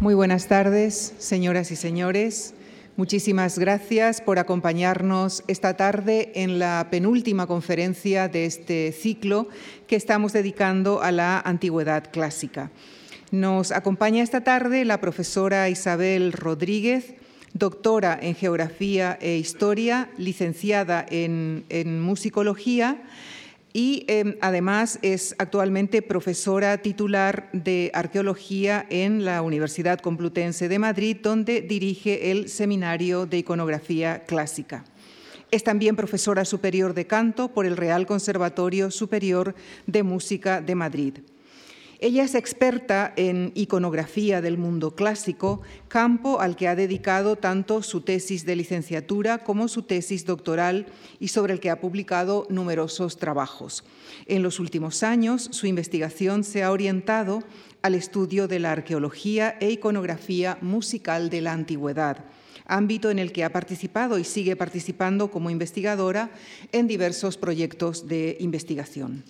Muy buenas tardes, señoras y señores. Muchísimas gracias por acompañarnos esta tarde en la penúltima conferencia de este ciclo que estamos dedicando a la antigüedad clásica. Nos acompaña esta tarde la profesora Isabel Rodríguez, doctora en Geografía e Historia, licenciada en, Musicología y em, además es actualmente profesora titular de Arqueología en la Universidad Complutense de Madrid, donde dirige el Seminario de Iconografía Clásica. Es también profesora superior de canto por el Real Conservatorio Superior de Música de Madrid. Ella es experta en iconografía del mundo clásico, campo al que ha dedicado tanto su tesis de licenciatura como su tesis doctoral y sobre el que ha publicado numerosos trabajos. En los últimos años, su investigación se ha orientado al estudio de la arqueología e iconografía musical de la antigüedad ámbito en el que ha participado y sigue participando como investigadora en diversos proyectos de investigación.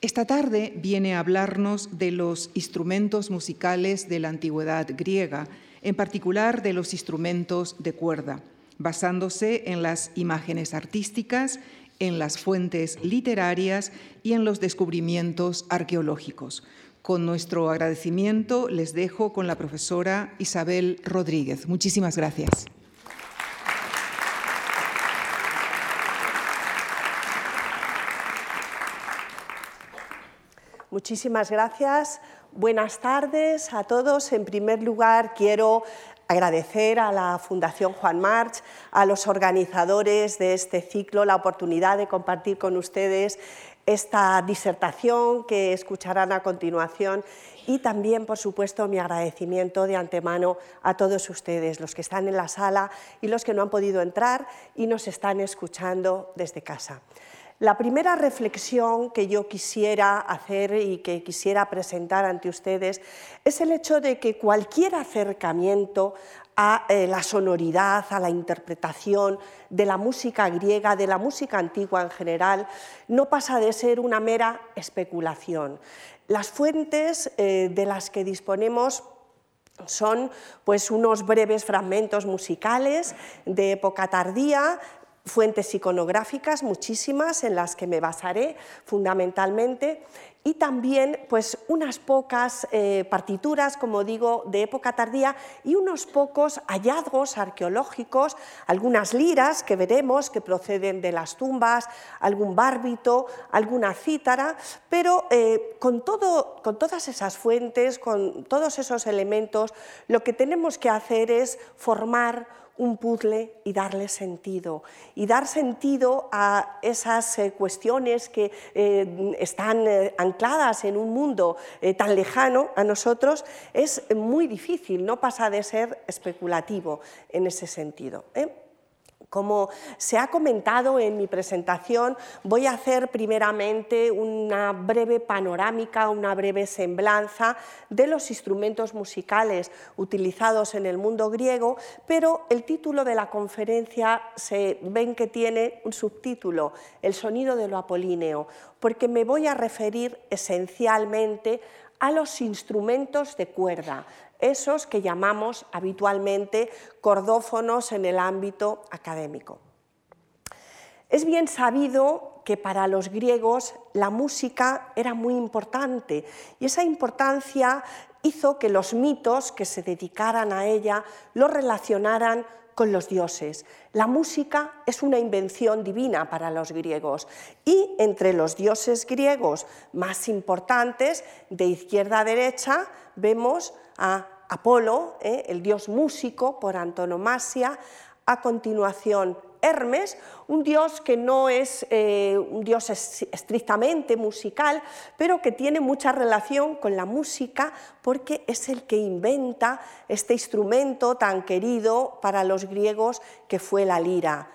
Esta tarde viene a hablarnos de los instrumentos musicales de la antigüedad griega, en particular de los instrumentos de cuerda, basándose en las imágenes artísticas, en las fuentes literarias y en los descubrimientos arqueológicos. Con nuestro agradecimiento les dejo con la profesora Isabel Rodríguez. Muchísimas gracias. Muchísimas gracias. Buenas tardes a todos. En primer lugar, quiero agradecer a la Fundación Juan March, a los organizadores de este ciclo, la oportunidad de compartir con ustedes esta disertación que escucharán a continuación y también, por supuesto, mi agradecimiento de antemano a todos ustedes, los que están en la sala y los que no han podido entrar y nos están escuchando desde casa. La primera reflexión que yo quisiera hacer y que quisiera presentar ante ustedes es el hecho de que cualquier acercamiento a eh, la sonoridad, a la interpretación de la música griega, de la música antigua en general, no pasa de ser una mera especulación. Las fuentes eh, de las que disponemos son pues unos breves fragmentos musicales de época tardía fuentes iconográficas, muchísimas, en las que me basaré fundamentalmente, y también pues, unas pocas eh, partituras, como digo, de época tardía y unos pocos hallazgos arqueológicos, algunas liras que veremos que proceden de las tumbas, algún bárbito, alguna cítara, pero eh, con, todo, con todas esas fuentes, con todos esos elementos, lo que tenemos que hacer es formar un puzzle y darle sentido. Y dar sentido a esas eh, cuestiones que eh, están eh, ancladas en un mundo tan lejano a nosotros es muy difícil, no pasa de ser especulativo en ese sentido. Como se ha comentado en mi presentación, voy a hacer primeramente una breve panorámica, una breve semblanza de los instrumentos musicales utilizados en el mundo griego, pero el título de la conferencia se ven que tiene un subtítulo, El sonido de lo apolíneo, porque me voy a referir esencialmente a los instrumentos de cuerda, esos que llamamos habitualmente cordófonos en el ámbito académico. Es bien sabido que para los griegos la música era muy importante y esa importancia hizo que los mitos que se dedicaran a ella lo relacionaran con los dioses. La música es una invención divina para los griegos y entre los dioses griegos más importantes, de izquierda a derecha, vemos a Apolo, ¿eh? el dios músico por antonomasia, a continuación Hermes, un dios que no es eh, un dios estrictamente musical, pero que tiene mucha relación con la música porque es el que inventa este instrumento tan querido para los griegos que fue la lira.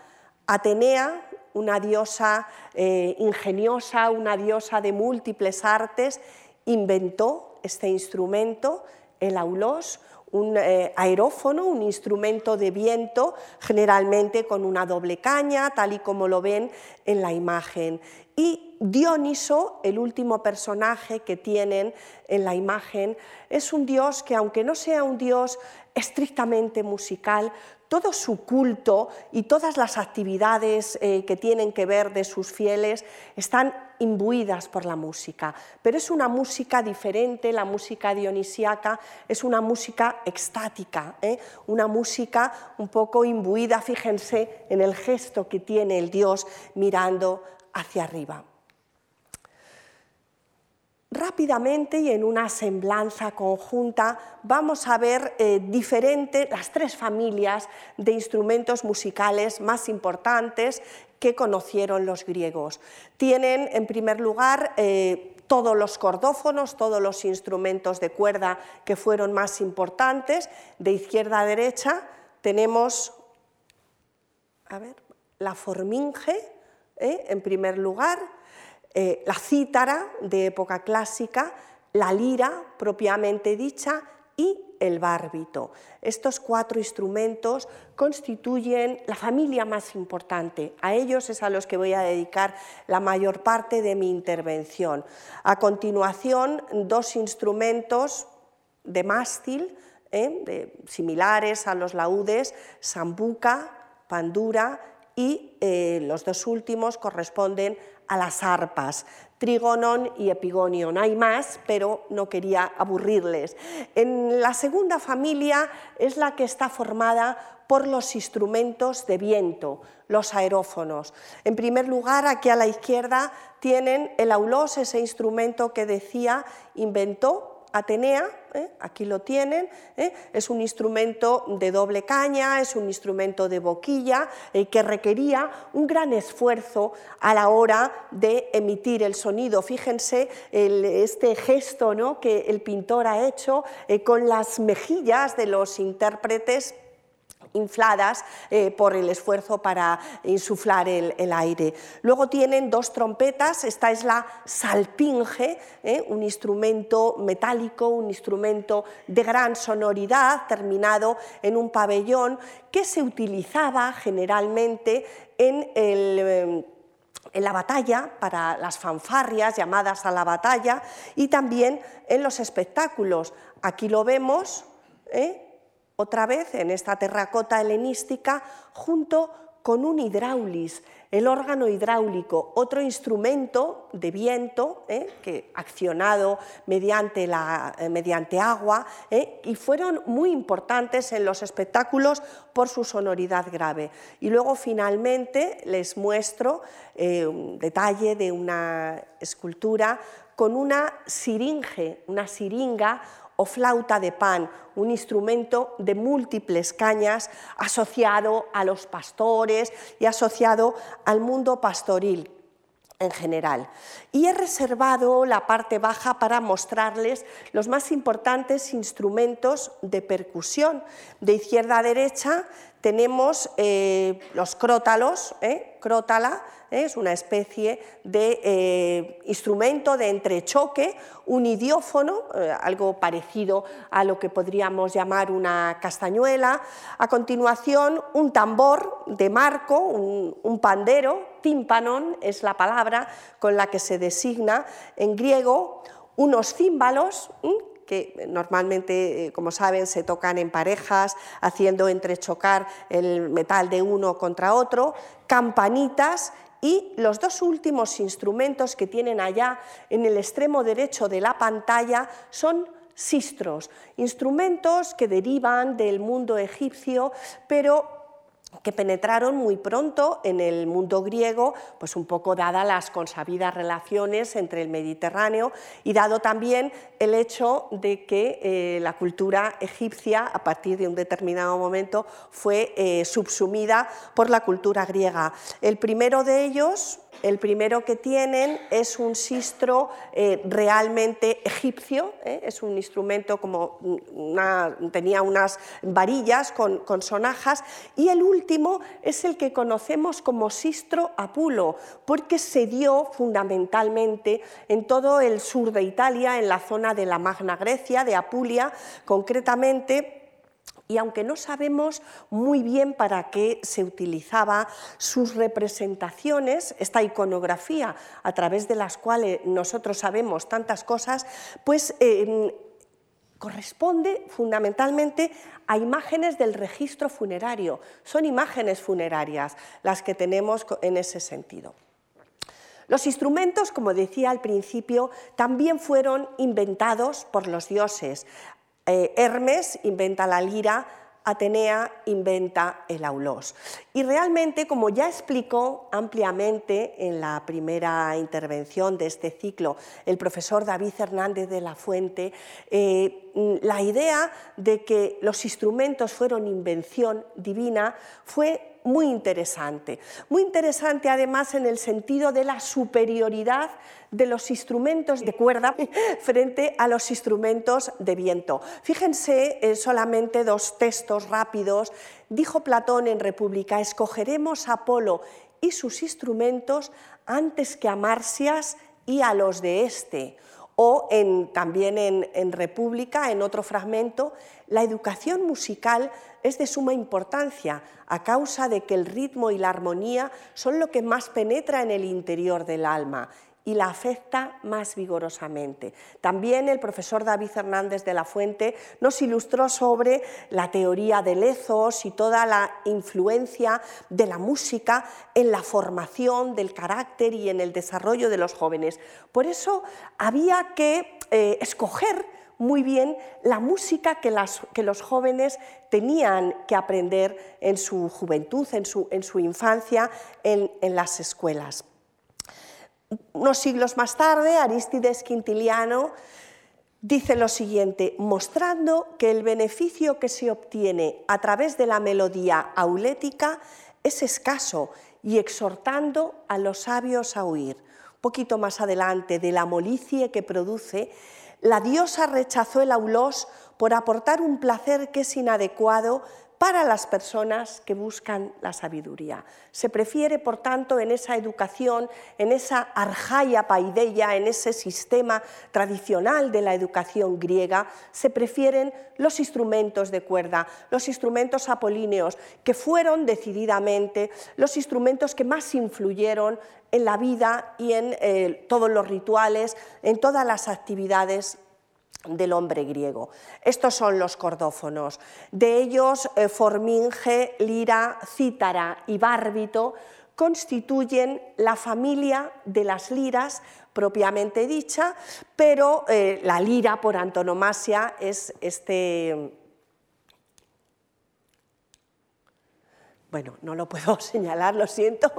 Atenea, una diosa eh, ingeniosa, una diosa de múltiples artes, inventó este instrumento el aulós, un eh, aerófono, un instrumento de viento, generalmente con una doble caña, tal y como lo ven en la imagen. Y Dioniso, el último personaje que tienen en la imagen, es un dios que aunque no sea un dios estrictamente musical, todo su culto y todas las actividades eh, que tienen que ver de sus fieles están imbuidas por la música, pero es una música diferente, la música dionisíaca es una música extática, ¿eh? una música un poco imbuida, fíjense en el gesto que tiene el dios mirando hacia arriba rápidamente y en una semblanza conjunta vamos a ver eh, diferentes, las tres familias de instrumentos musicales más importantes que conocieron los griegos. Tienen, en primer lugar, eh, todos los cordófonos, todos los instrumentos de cuerda que fueron más importantes. De izquierda a derecha tenemos a ver, la forminge, ¿eh? en primer lugar, eh, la cítara de época clásica, la lira propiamente dicha y el bárbito. Estos cuatro instrumentos constituyen la familia más importante. A ellos es a los que voy a dedicar la mayor parte de mi intervención. A continuación, dos instrumentos de mástil, ¿eh? similares a los laúdes, sambuca, pandura y eh, los dos últimos corresponden a las arpas, trigonon y epigonion. Hay más, pero no quería aburrirles. En la segunda familia es la que está formada por los instrumentos de viento, los aerófonos. En primer lugar, aquí a la izquierda tienen el aulós, ese instrumento que decía inventó Atenea, ¿eh? aquí lo tienen, ¿eh? es un instrumento de doble caña, es un instrumento de boquilla eh, que requería un gran esfuerzo a la hora de emitir el sonido. Fíjense este gesto ¿no? que el pintor ha hecho con las mejillas de los intérpretes infladas eh, por el esfuerzo para insuflar el, aire. Luego tienen dos trompetas, esta es la salpinge, eh, un instrumento metálico, un instrumento de gran sonoridad terminado en un pabellón que se utilizaba generalmente en eh, en la batalla, para las fanfarrias llamadas a la batalla y también en los espectáculos. Aquí lo vemos, otra vez en esta terracota helenística, junto con un hidráulis, el órgano hidráulico, otro instrumento de viento ¿eh? que accionado mediante, eh, agua ¿eh? y fueron muy importantes en los espectáculos por su sonoridad grave. Y luego finalmente les muestro un detalle de una escultura con una siringe, una siringa o flauta de pan, un instrumento de múltiples cañas asociado a los pastores y asociado al mundo pastoril en general. Y he reservado la parte baja para mostrarles los más importantes instrumentos de percusión. De izquierda a derecha tenemos eh, los crótalos, ¿eh? crótala, ¿eh? es una especie de instrumento de entrechoque, un idiófono, algo parecido a lo que podríamos llamar una castañuela. A continuación, un tambor de marco, un, un pandero, tímpanon es la palabra con la que se designa en griego, unos címbalos, que normalmente, eh, como saben, se tocan en parejas, haciendo entrechocar el metal de uno contra otro, campanitas y los dos últimos instrumentos que tienen allá en el extremo derecho de la pantalla son sistros, instrumentos que derivan del mundo egipcio, pero que penetraron muy pronto en el mundo griego, pues un poco dada las consabidas relaciones entre el Mediterráneo y dado también el hecho de que eh, la cultura egipcia, a partir de un determinado momento, fue eh, subsumida por la cultura griega. El primero de ellos, el primero que tienen es un sistro eh, realmente egipcio, ¿eh? es un instrumento como tenía unas varillas con, con, sonajas, y el último es el que conocemos como sistro apulo, porque se dio fundamentalmente en todo el sur de Italia, en la zona de la Magna Grecia, de Apulia concretamente, y aunque no sabemos muy bien para qué se utilizaba sus representaciones, esta iconografía a través de las cuales nosotros sabemos tantas cosas, pues eh, corresponde fundamentalmente a imágenes del registro funerario. Son imágenes funerarias las que tenemos en ese sentido. Los instrumentos, como decía al principio, también fueron inventados por los dioses. Eh, Hermes inventa la lira, Atenea inventa el aulós. Y realmente, como ya explicó ampliamente en la primera intervención de este ciclo el profesor David Hernández de la Fuente, eh, la idea de que los instrumentos fueron invención divina fue muy interesante. Muy interesante además en el sentido de la superioridad de los instrumentos de cuerda frente a los instrumentos de viento. Fíjense eh, solamente dos textos rápidos. Dijo Platón en República, escogeremos a Apolo y sus instrumentos antes que a Marcias y a los de este o también en, República, en otro fragmento, la educación musical es de suma importancia a causa de que el ritmo y la armonía son lo que más penetra en el interior del alma y la afecta más vigorosamente. También el profesor David Hernández de la Fuente nos ilustró sobre la teoría del ethos y toda la influencia de la música en la formación del carácter y en el desarrollo de los jóvenes. Por eso había que eh, escoger muy bien la música que, los jóvenes tenían que aprender en su juventud, en su, infancia, en las escuelas. Unos siglos más tarde, Aristides Quintiliano dice lo siguiente, mostrando que el beneficio que se obtiene a través de la melodía aulética es escaso y exhortando a los sabios a huir. Poquito más adelante, de la molicie que produce, la diosa rechazó el aulós por aportar un placer que es inadecuado para las personas que buscan la sabiduría. Se prefiere, por tanto, en esa educación, en esa arjaya paideia, en ese sistema tradicional de la educación griega, se prefieren los instrumentos de cuerda, los instrumentos apolíneos, que fueron decididamente los instrumentos que más influyeron en la vida y en eh, todos los rituales, en todas las actividades del hombre griego. Estos son los cordófonos. De ellos, eh, forminge, lira, cítara y bárbito constituyen la familia de las liras propiamente dicha, pero eh, la lira por antonomasia es este bueno, no lo puedo señalar, lo siento,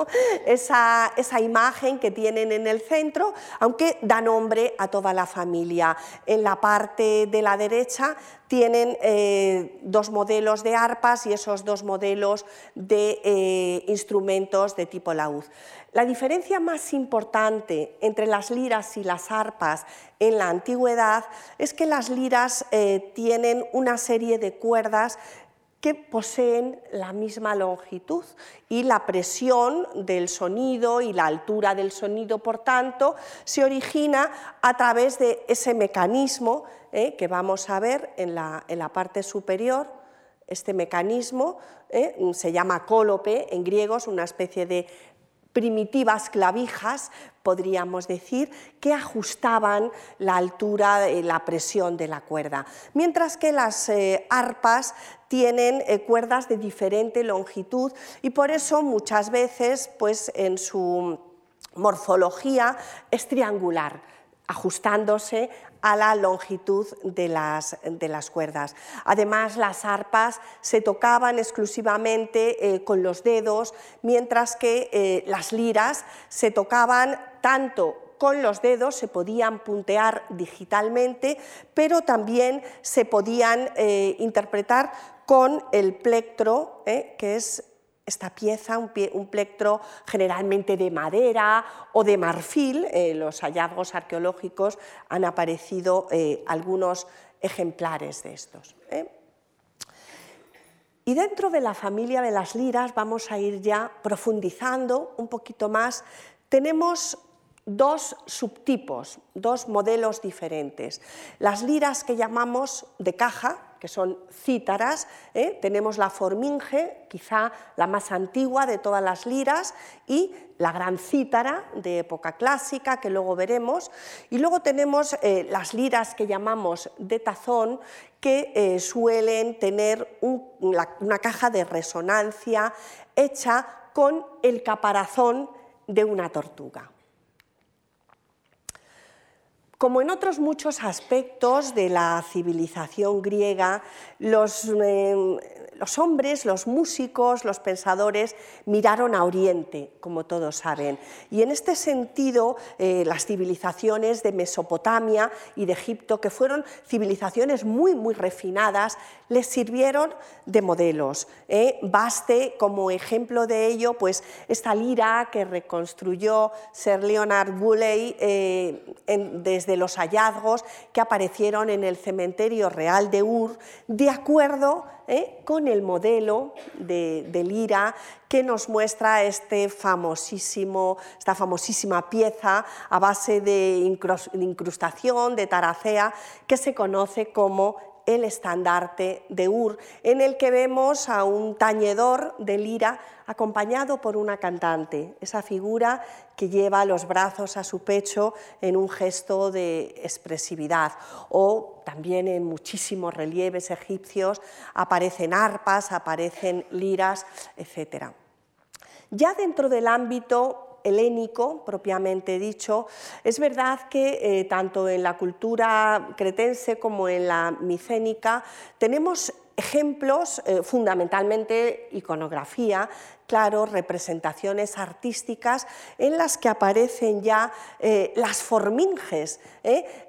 esa, imagen que tienen en el centro, aunque da nombre a toda la familia. En la parte de la derecha tienen eh, dos modelos de arpas y esos dos modelos de eh, instrumentos de tipo laúd. La diferencia más importante entre las liras y las arpas en la antigüedad es que las liras eh, tienen una serie de cuerdas que poseen la misma longitud y la presión del sonido y la altura del sonido, por tanto, se origina a través de ese mecanismo eh, que vamos a ver en la, parte superior. Este mecanismo eh, se llama cólope en griego, es una especie de primitivas clavijas, podríamos decir, que ajustaban la altura, y la presión de la cuerda, mientras que las eh, arpas tienen eh, cuerdas de diferente longitud y por eso muchas veces pues, en su morfología es triangular ajustándose a la longitud de las, de las, cuerdas. Además, las arpas se tocaban exclusivamente eh, con los dedos, mientras que eh, las liras se tocaban tanto con los dedos, se podían puntear digitalmente, pero también se podían eh, interpretar con el plectro, que es esta pieza, un, plectro generalmente de madera o de marfil, eh, los hallazgos arqueológicos han aparecido eh, algunos ejemplares de estos. ¿eh? Y dentro de la familia de las liras vamos a ir ya profundizando un poquito más. Tenemos dos subtipos, dos modelos diferentes. Las liras que llamamos de caja, que son cítaras. ¿eh? Tenemos la forminge, quizá la más antigua de todas las liras, y la gran cítara de época clásica, que luego veremos. Y luego tenemos eh, las liras que llamamos de tazón, que eh, suelen tener una caja de resonancia hecha con el caparazón de una tortuga. Como en otros muchos aspectos de la civilización griega, los, eh, los hombres, los músicos, los pensadores miraron a Oriente, como todos saben. Y en este sentido, eh, las civilizaciones de Mesopotamia y de Egipto, que fueron civilizaciones muy, muy refinadas, les sirvieron de modelos. ¿eh? Baste como ejemplo de ello pues, esta lira que reconstruyó Sir Leonard Woolley eh, desde los hallazgos que aparecieron en el cementerio real de Ur, de acuerdo ¿eh? con el modelo de, lira que nos muestra este famosísimo, esta famosísima pieza a base de incrustación, de taracea, que se conoce como el estandarte de Ur, en el que vemos a un tañedor de lira acompañado por una cantante, esa figura que lleva los brazos a su pecho en un gesto de expresividad. O también en muchísimos relieves egipcios aparecen arpas, aparecen liras, etc. Ya dentro del ámbito helénico, propiamente dicho, es verdad que eh, tanto en la cultura cretense como en la micénica tenemos ejemplos, eh, fundamentalmente iconografía, claro, representaciones artísticas en las que aparecen ya eh, las forminges,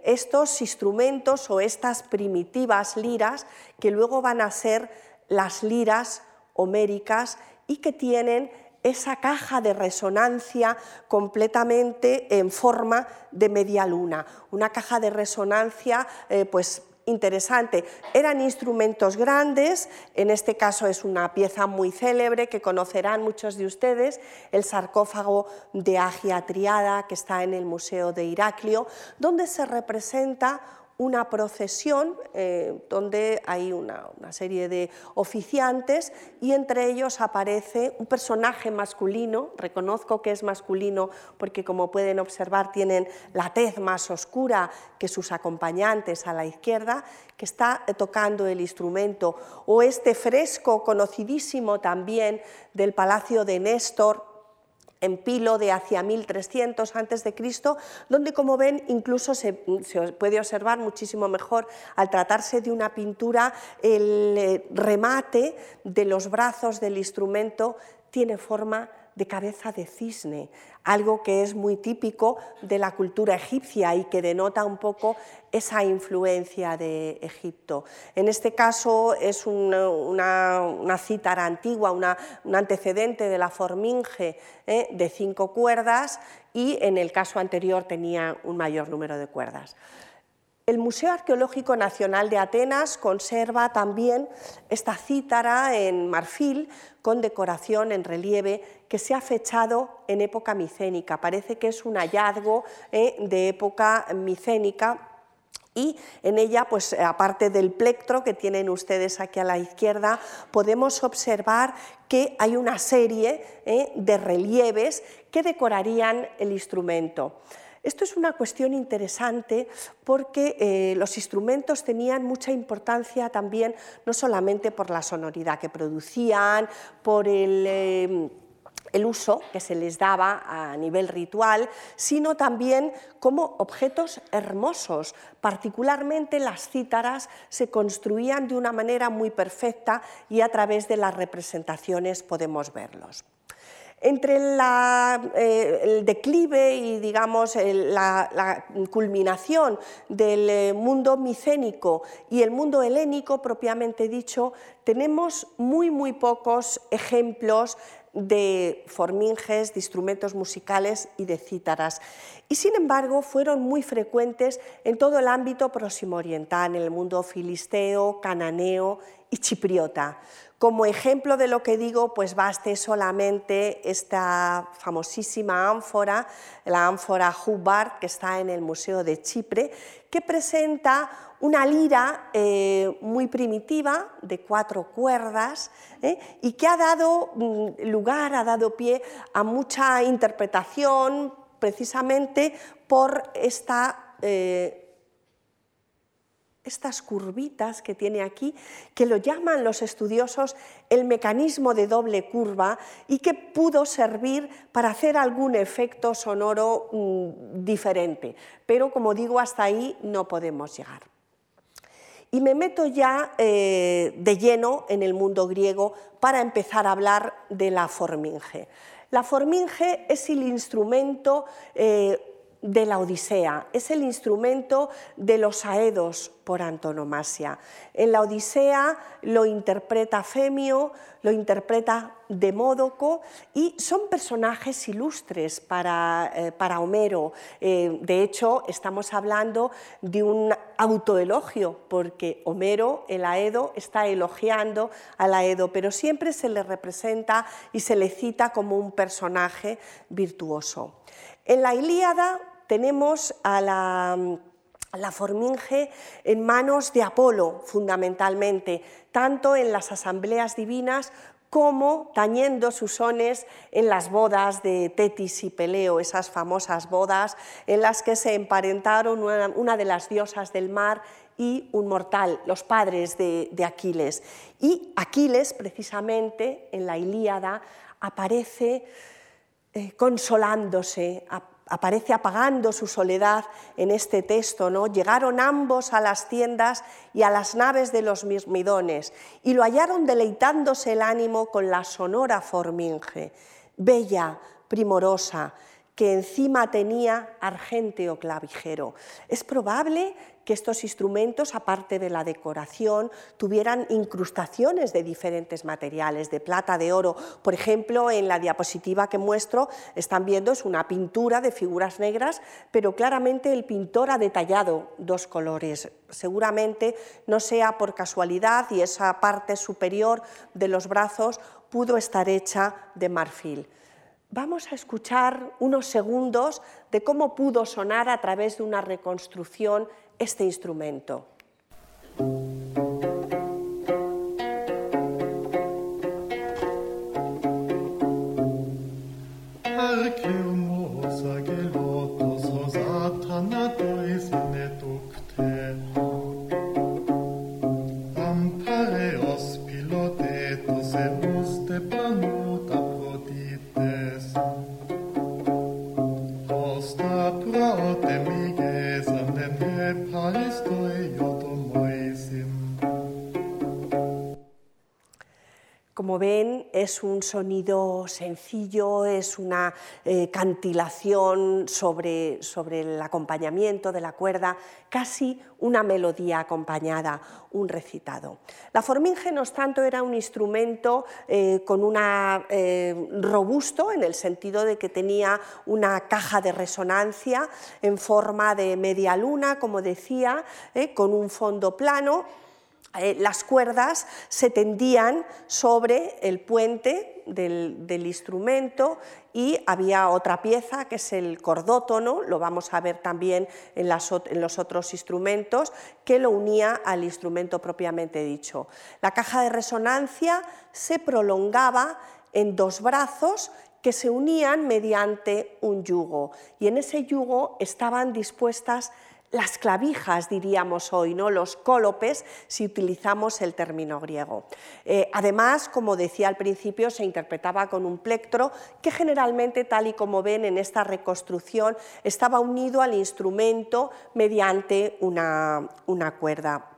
estos instrumentos o estas primitivas liras que luego van a ser las liras homéricas y que tienen esa caja de resonancia completamente en forma de media luna, una caja de resonancia eh, pues interesante. Eran instrumentos grandes, en este caso es una pieza muy célebre que conocerán muchos de ustedes, el sarcófago de Agia Triada que está en el Museo de Heraclio, donde se representa una procesión eh, donde hay una, serie de oficiantes y entre ellos aparece un personaje masculino, reconozco que es masculino porque como pueden observar tienen la tez más oscura que sus acompañantes a la izquierda, que está tocando el instrumento, o este fresco conocidísimo también del Palacio de Néstor, en Pilo de hacia 1300 a.C., donde como ven incluso se, puede observar muchísimo mejor al tratarse de una pintura el eh, remate de los brazos del instrumento tiene forma de cabeza de cisne, algo que es muy típico de la cultura egipcia y que denota un poco esa influencia de Egipto. En este caso es una, una, cítara antigua, un antecedente de la forminge ¿eh? de cinco cuerdas y en el caso anterior tenía un mayor número de cuerdas. El Museo Arqueológico Nacional de Atenas conserva también esta cítara en marfil con decoración en relieve que se ha fechado en época micénica. Parece que es un hallazgo eh, de época micénica y en ella, pues aparte del plectro que tienen ustedes aquí a la izquierda, podemos observar que hay una serie eh, de relieves que decorarían el instrumento. Esto es una cuestión interesante porque eh, los instrumentos tenían mucha importancia también, no solamente por la sonoridad que producían, por. Eh, el uso que se les daba a nivel ritual, sino también como objetos hermosos. Particularmente las cítaras se construían de una manera muy perfecta y a través de las representaciones podemos verlos. Entre eh, el declive y digamos, la, culminación del eh, mundo micénico y el mundo helénico propiamente dicho, tenemos muy, muy pocos ejemplos de forminges, de instrumentos musicales y de cítaras. Y sin embargo fueron muy frecuentes en todo el ámbito próximo oriental, en el mundo filisteo, cananeo y chipriota. Como ejemplo de lo que digo, pues baste solamente esta famosísima ánfora, la ánfora Hubbard, que está en el Museo de Chipre, que presenta una lira eh, muy primitiva de cuatro cuerdas ¿eh? y que ha dado mm, lugar, ha dado pie a mucha interpretación precisamente por esta eh, estas curvitas que tiene aquí, que lo llaman los estudiosos el mecanismo de doble curva y que pudo servir para hacer algún efecto sonoro mm, diferente. Pero como digo, hasta ahí no podemos llegar. Y me meto ya eh, de lleno en el mundo griego para empezar a hablar de la forminge. La forminge es el instrumento eh, de la Odisea, es el instrumento de los aedos por antonomasia. En la Odisea lo interpreta Femio, lo interpreta Demódoco y son personajes ilustres para, eh, para Homero. Eh, de hecho, estamos hablando de un autoelogio, porque Homero, el Aedo, está elogiando al Aedo, pero siempre se le representa y se le cita como un personaje virtuoso. En la Ilíada tenemos a la, forminge en manos de Apolo, fundamentalmente, tanto en las asambleas divinas como tañendo sus sones en las bodas de Tetis y Peleo, esas famosas bodas en las que se emparentaron una, de las diosas del mar y un mortal, los padres de, Aquiles. Y Aquiles, precisamente, en la Ilíada, aparece eh, consolándose, aparece apagando su soledad en este texto, ¿no? Llegaron ambos a las tiendas y a las naves de los mirmidones y lo hallaron deleitándose el ánimo con la sonora forminge, bella, primorosa, que encima tenía argente clavijero. Es probable que estos instrumentos, aparte de la decoración, tuvieran incrustaciones de diferentes materiales, de plata, de oro. Por ejemplo, en la diapositiva que muestro, están viendo, es una pintura de figuras negras, pero claramente el pintor ha detallado dos colores. Seguramente no sea por casualidad y esa parte superior de los brazos pudo estar hecha de marfil. Vamos a escuchar unos segundos de cómo pudo sonar a través de una reconstrucción este instrumento. Es un sonido sencillo, es una eh, cantilación sobre, sobre, el acompañamiento de la cuerda, casi una melodía acompañada, un recitado. La forminge, no obstante, era un instrumento eh, con una, eh, robusto en el sentido de que tenía una caja de resonancia en forma de media luna, como decía, con un fondo plano las cuerdas se tendían sobre el puente del, instrumento y había otra pieza que es el cordótono, lo vamos a ver también en, en, los otros instrumentos, que lo unía al instrumento propiamente dicho. La caja de resonancia se prolongaba en dos brazos que se unían mediante un yugo y en ese yugo estaban dispuestas las clavijas, diríamos hoy, ¿no? los cólopes, si utilizamos el término griego. Eh, además, como decía al principio, se interpretaba con un plectro que generalmente, tal y como ven en esta reconstrucción, estaba unido al instrumento mediante una, una cuerda.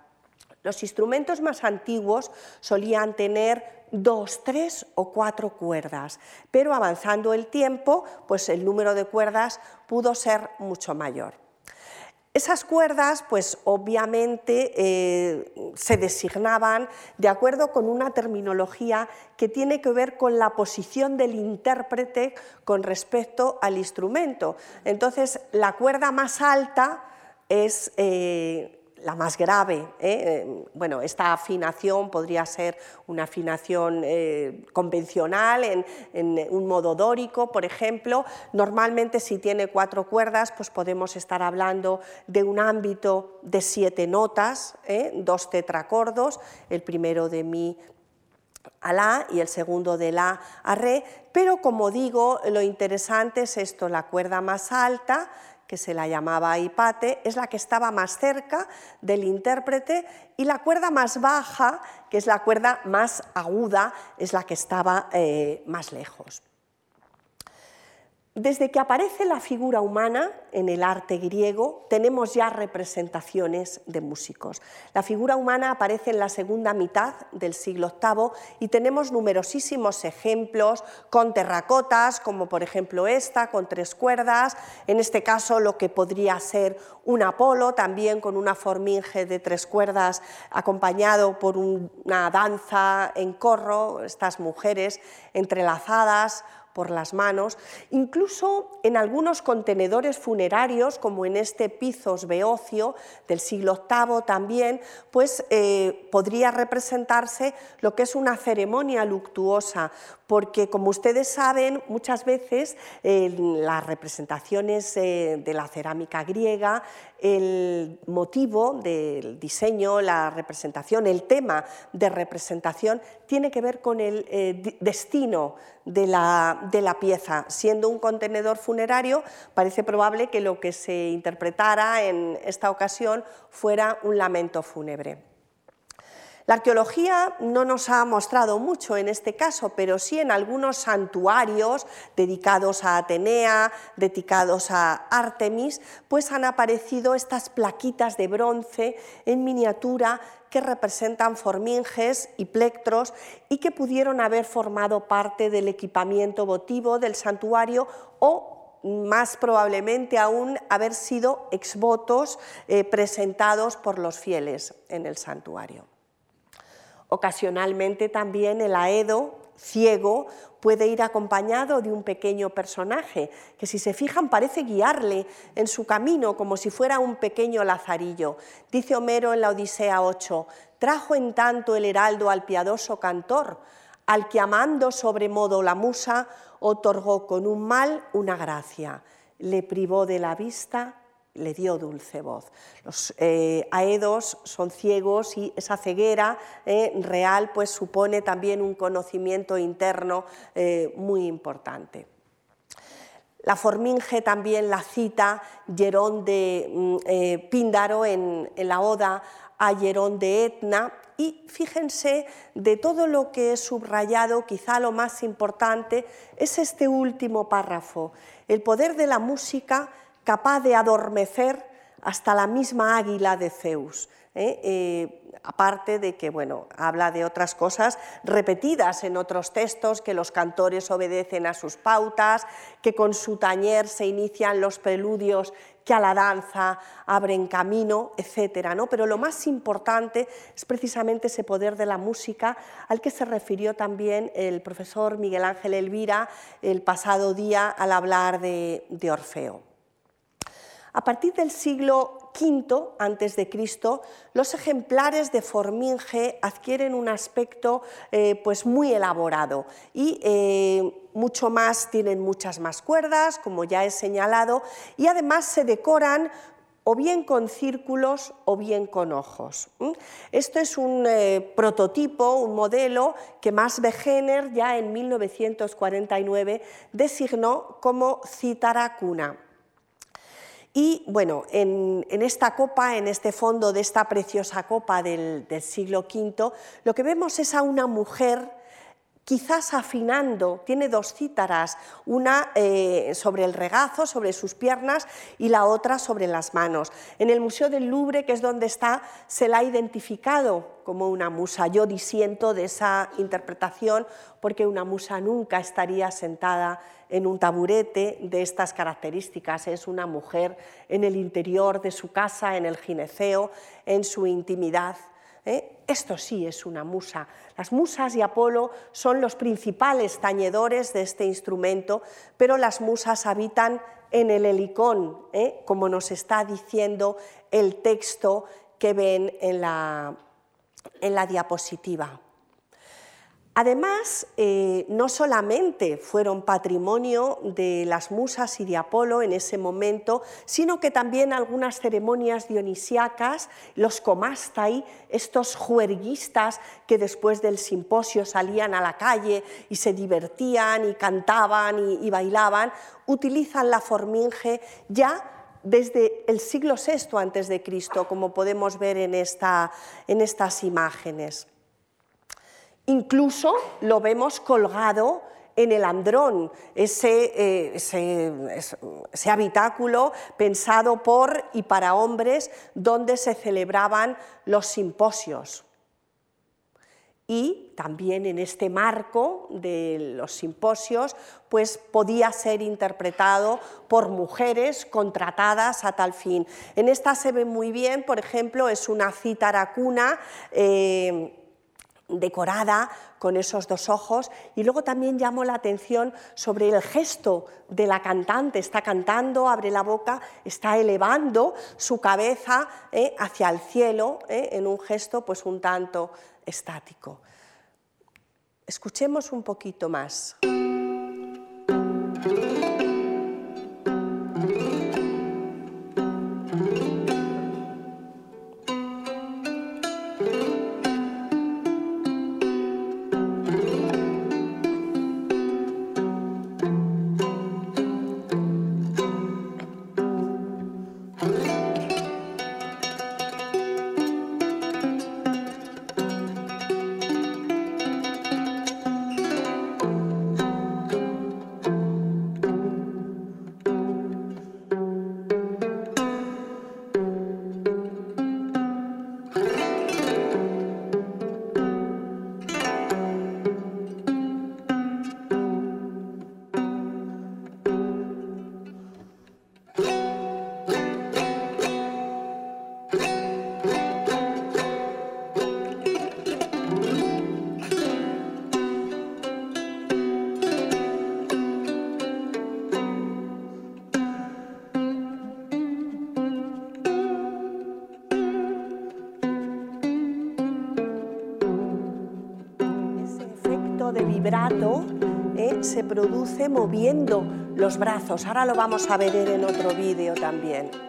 Los instrumentos más antiguos solían tener dos, tres o cuatro cuerdas, pero avanzando el tiempo, pues el número de cuerdas pudo ser mucho mayor. Esas cuerdas, pues obviamente eh, se designaban de acuerdo con una terminología que tiene que ver con la posición del intérprete con respecto al instrumento. Entonces, la cuerda más alta es, eh, la más grave. ¿eh? Bueno, esta afinación podría ser una afinación eh, convencional en, un modo dórico, por ejemplo. Normalmente si tiene cuatro cuerdas, pues podemos estar hablando de un ámbito de siete notas, ¿eh? dos tetracordos, el primero de mi a la y el segundo de la a re, pero como digo, lo interesante es esto, la cuerda más alta, que se la llamaba hipate, es la que estaba más cerca del intérprete y la cuerda más baja, que es la cuerda más aguda, es la que estaba eh, más lejos. Desde que aparece la figura humana en el arte griego, tenemos ya representaciones de músicos. La figura humana aparece en la segunda mitad del siglo VIII y tenemos numerosísimos ejemplos con terracotas, como por ejemplo esta, con tres cuerdas, en este caso lo que podría ser un Apolo, también con una forminge de tres cuerdas, acompañado por una danza en corro, estas mujeres entrelazadas por las manos, incluso en algunos contenedores funerarios, como en este Pizos Beocio del siglo VIII también, pues eh, podría representarse lo que es una ceremonia luctuosa, porque como ustedes saben, muchas veces en las representaciones eh, de la cerámica griega, el motivo del diseño, la representación, el tema de representación tiene que ver con el eh, destino de la, de la pieza. Siendo un contenedor funerario, parece probable que lo que se interpretara en esta ocasión fuera un lamento fúnebre. La arqueología no nos ha mostrado mucho en este caso, pero sí en algunos santuarios dedicados a Atenea, dedicados a Artemis, pues han aparecido estas plaquitas de bronce en miniatura que representan forminges y plectros y que pudieron haber formado parte del equipamiento votivo del santuario o más probablemente aún haber sido exvotos eh, presentados por los fieles en el santuario. Ocasionalmente también el aedo ciego puede ir acompañado de un pequeño personaje que si se fijan parece guiarle en su camino como si fuera un pequeño lazarillo. Dice Homero en la Odisea 8, trajo en tanto el heraldo al piadoso cantor, al que amando sobremodo la musa, otorgó con un mal una gracia, le privó de la vista le dio dulce voz. Los eh, aedos son ciegos y esa ceguera eh, real pues, supone también un conocimiento interno eh, muy importante. La Forminge también la cita Gerón de mm, Píndaro en, la Oda a Gerón de Etna y fíjense, de todo lo que he subrayado, quizá lo más importante es este último párrafo. El poder de la música capaz de adormecer hasta la misma águila de Zeus. ¿eh? Eh, aparte de que bueno, habla de otras cosas repetidas en otros textos, que los cantores obedecen a sus pautas, que con su tañer se inician los preludios que a la danza abren camino, etc. ¿no? Pero lo más importante es precisamente ese poder de la música al que se refirió también el profesor Miguel Ángel Elvira el pasado día al hablar de Orfeo. A partir del siglo V a.C., los ejemplares de Forminge adquieren un aspecto eh, pues muy elaborado y eh, mucho más, tienen muchas más cuerdas, como ya he señalado, y además se decoran o bien con círculos o bien con ojos. Esto es un eh, prototipo, un modelo que Max Wegener ya en 1949 designó como citaracuna. Y bueno, en, esta copa, en este fondo de esta preciosa copa del, siglo V, lo que vemos es a una mujer quizás afinando, tiene dos cítaras, una eh, sobre el regazo, sobre sus piernas, y la otra sobre las manos. En el Museo del Louvre, que es donde está, se la ha identificado como una musa. Yo disiento de esa interpretación porque una musa nunca estaría sentada en un taburete de estas características. Es una mujer en el interior de su casa, en el gineceo, en su intimidad. ¿eh? Esto sí es una musa. Las musas y Apolo son los principales tañedores de este instrumento, pero las musas habitan en el helicón, ¿eh? como nos está diciendo el texto que ven en la, en la diapositiva. Además, eh, no solamente fueron patrimonio de las musas y de Apolo en ese momento, sino que también algunas ceremonias dionisíacas, los comastai, estos juerguistas que después del simposio salían a la calle y se divertían y cantaban y, bailaban, utilizan la forminge ya desde el siglo VI Cristo, como podemos ver en, esta, en estas imágenes. Incluso lo vemos colgado en el andrón, ese, eh, habitáculo pensado por y para hombres donde se celebraban los simposios. Y también en este marco de los simposios, pues podía ser interpretado por mujeres contratadas a tal fin. En esta se ve muy bien, por ejemplo, es una cítara cuna. Eh, decorada con esos dos ojos y luego también llamó la atención sobre el gesto de la cantante, está cantando, abre la boca, está elevando su cabeza eh, hacia el cielo eh, en un gesto pues un tanto estático. Escuchemos un poquito más. Moviendo los brazos. Ahora lo vamos a ver en otro vídeo también.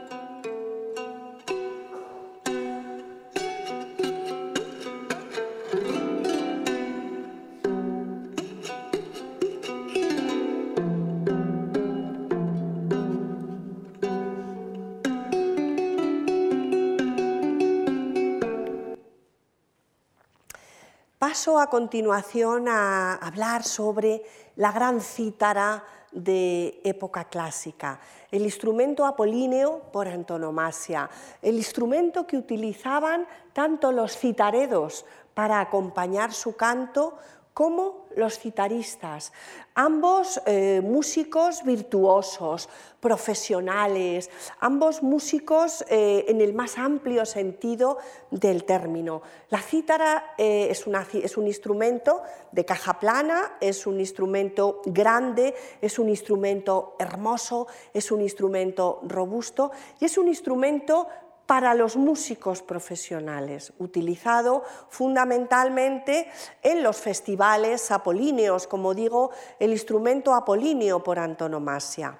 A continuación a hablar sobre la gran cítara de época clásica, el instrumento apolíneo por antonomasia, el instrumento que utilizaban tanto los citaredos para acompañar su canto como los citaristas, ambos eh, músicos virtuosos, profesionales, ambos músicos eh, en el más amplio sentido del término. La cítara eh, es, es un instrumento de caja plana, es un instrumento grande, es un instrumento hermoso, es un instrumento robusto y es un instrumento para los músicos profesionales, utilizado fundamentalmente en los festivales apolíneos, como digo, el instrumento apolíneo por antonomasia.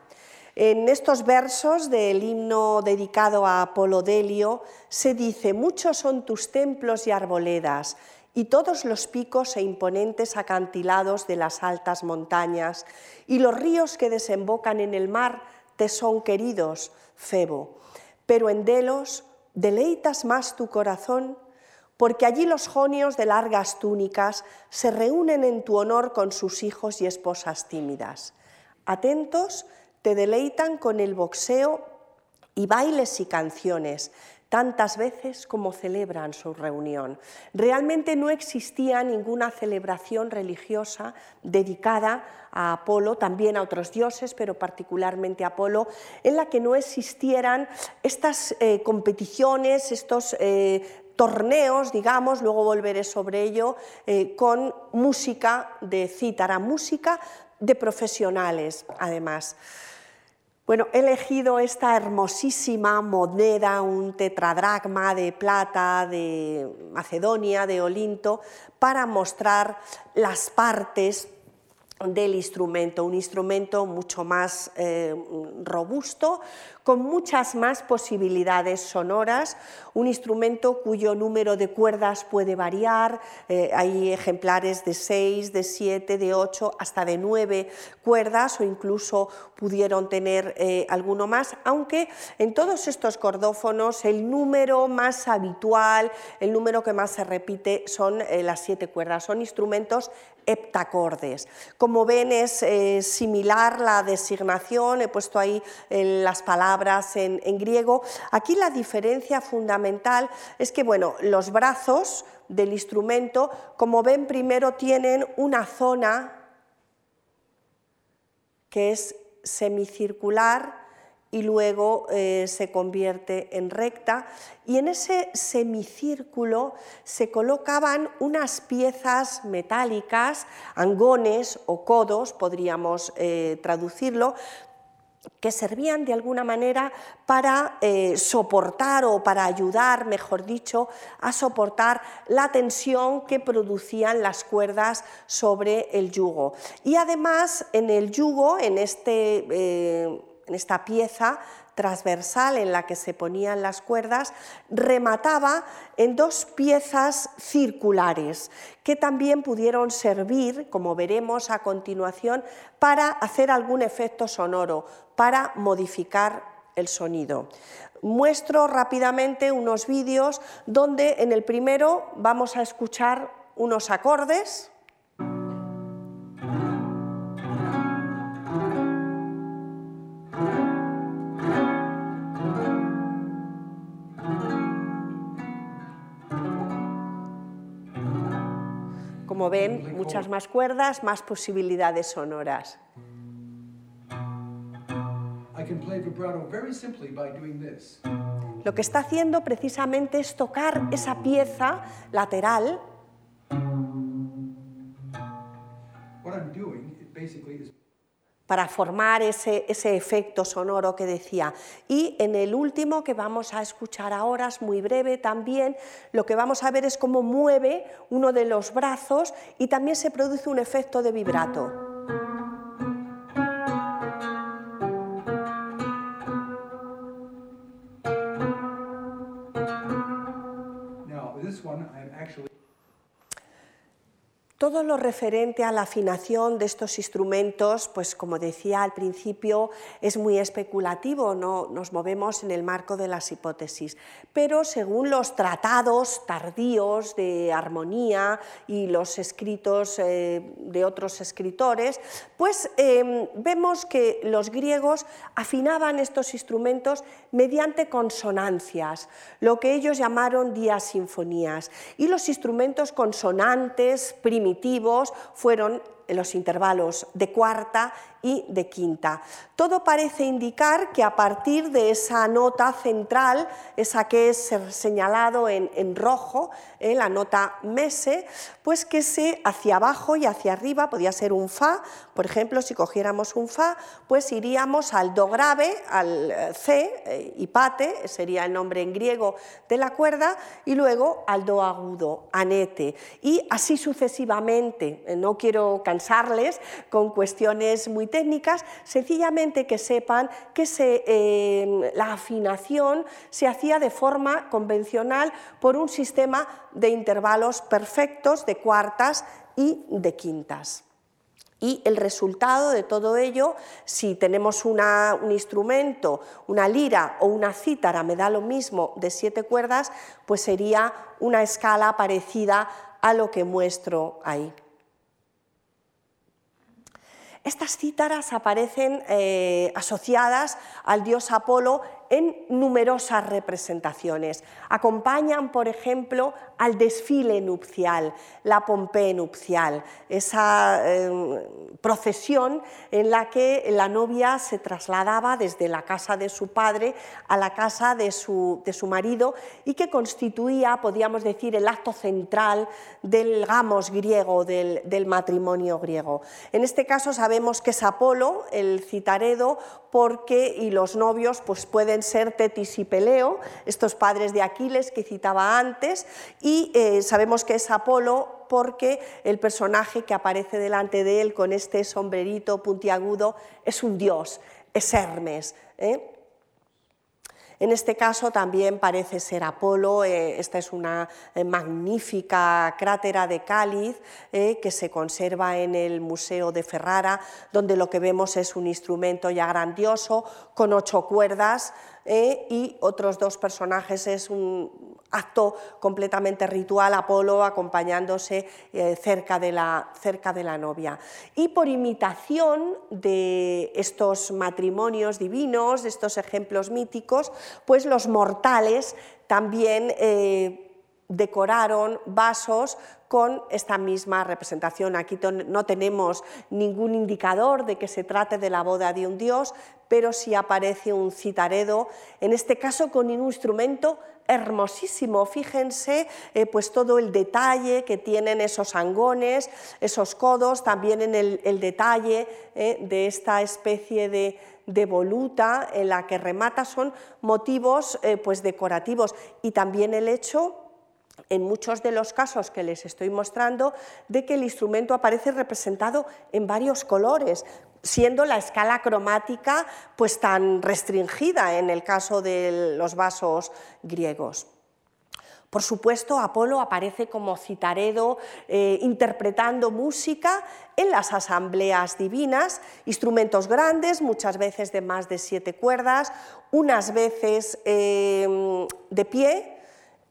En estos versos del himno dedicado a Apolo Delio se dice, muchos son tus templos y arboledas, y todos los picos e imponentes acantilados de las altas montañas, y los ríos que desembocan en el mar te son queridos, Febo pero en Delos deleitas más tu corazón, porque allí los jonios de largas túnicas se reúnen en tu honor con sus hijos y esposas tímidas. Atentos, te deleitan con el boxeo y bailes y canciones, tantas veces como celebran su reunión. Realmente no existía ninguna celebración religiosa dedicada a Apolo, también a otros dioses, pero particularmente a Apolo, en la que no existieran estas eh, competiciones, estos eh, torneos, digamos, luego volveré sobre ello, eh, con música de cítara, música de profesionales, además. Bueno, he elegido esta hermosísima moneda, un tetradragma de plata de Macedonia, de Olinto, para mostrar las partes del instrumento, un instrumento mucho más eh, robusto, con muchas más posibilidades sonoras, un instrumento cuyo número de cuerdas puede variar, eh, hay ejemplares de 6, de 7, de 8, hasta de 9 cuerdas o incluso pudieron tener eh, alguno más, aunque en todos estos cordófonos el número más habitual, el número que más se repite son las 7 cuerdas, son instrumentos heptacordes. Como ven es eh, similar la designación, he puesto ahí eh, las palabras en, griego. Aquí la diferencia fundamental es que bueno, los brazos del instrumento, como ven, primero tienen una zona que es semicircular y luego eh, se convierte en recta. Y en ese semicírculo se colocaban unas piezas metálicas, angones o codos, podríamos eh, traducirlo, que servían de alguna manera para eh, soportar o para ayudar, mejor dicho, a soportar la tensión que producían las cuerdas sobre el yugo. Y además en el yugo, en este en esta pieza transversal en la que se ponían las cuerdas, remataba en dos piezas circulares que también pudieron servir, como veremos a continuación, para hacer algún efecto sonoro, para modificar el sonido. Muestro rápidamente unos vídeos donde en el primero vamos a escuchar unos acordes, como ven, muchas más cuerdas, más posibilidades sonoras. Lo que está haciendo precisamente es tocar esa pieza lateral para formar ese, efecto sonoro que decía. Y en el último que vamos a escuchar ahora, es muy breve también, lo que vamos a ver es cómo mueve uno de los brazos y también se produce un efecto de vibrato. Todo lo referente a la afinación de estos instrumentos, pues como decía al principio, es muy especulativo, no nos movemos en el marco de las hipótesis. Pero según los tratados tardíos de armonía y los escritos eh, de otros escritores, pues em, vemos que los griegos afinaban estos instrumentos mediante consonancias, lo que ellos llamaron diasinfonías. Y los instrumentos consonantes primitivos fueron los intervalos de cuarta y de quinta. Todo parece indicar que a partir de esa nota central, esa que es señalado en, rojo, en eh, la nota mese, pues que se hacia abajo y hacia arriba, podía ser un fa, por ejemplo, si cogiéramos un fa, pues iríamos al do grave, al eh, c, eh, y pate, sería el nombre en griego de la cuerda, y luego al do agudo, anete, y así sucesivamente. No quiero cansarles con cuestiones muy técnicas, sencillamente que sepan que em, la afinación se hacía de forma convencional por un sistema de intervalos perfectos de cuartas y de quintas. Y el resultado de todo ello, si tenemos un instrumento, una lira o una cítara, me da lo mismo, de siete cuerdas, pues sería una escala parecida a lo que muestro ahí. Estas cítaras aparecen eh, asociadas al dios Apolo en numerosas representaciones. Acompañan, por ejemplo, al desfile nupcial, la Pompée nupcial, esa em, procesión en la que la novia se trasladaba desde la casa de su padre a la casa de su, de su marido y que constituía, podríamos decir, el acto central del gamos griego, del, del matrimonio griego. En este caso sabemos que es Apolo, el citaredo, porque y los novios pues pueden ser Tetis y Peleo, estos padres de Aquiles que citaba antes, eh, sabemos que es Apolo porque el personaje que aparece delante de él con este sombrerito puntiagudo es un dios, es Hermes. ¿eh? En este caso también parece ser Apolo, eh, esta es una magnífica crátera de cáliz que se conserva en el Museo de Ferrara, donde lo que vemos es un instrumento ya grandioso con ocho cuerdas y otros dos personajes es un acto completamente ritual, Apolo acompañándose cerca, de la, cerca de la novia. Y por imitación de estos matrimonios divinos, de estos ejemplos míticos, pues los mortales también eh, decoraron vasos con esta misma representación. Aquí no tenemos ningún indicador de que se trate de la boda de un dios, pero sí aparece un citaredo, en este caso con un instrumento hermosísimo. Fíjense eh, pues todo el detalle que tienen esos angones, esos codos, también en el, detalle eh, de esta especie de, de voluta en la que remata son motivos eh, pues decorativos y también el hecho en muchos de los casos que les estoy mostrando de que el instrumento aparece representado en varios colores, siendo la escala cromática pues tan restringida en el caso de los vasos griegos. Por supuesto, Apolo aparece como citaredo eh, interpretando música en las asambleas divinas, instrumentos grandes, muchas veces de más de siete cuerdas, unas veces eh, de pie,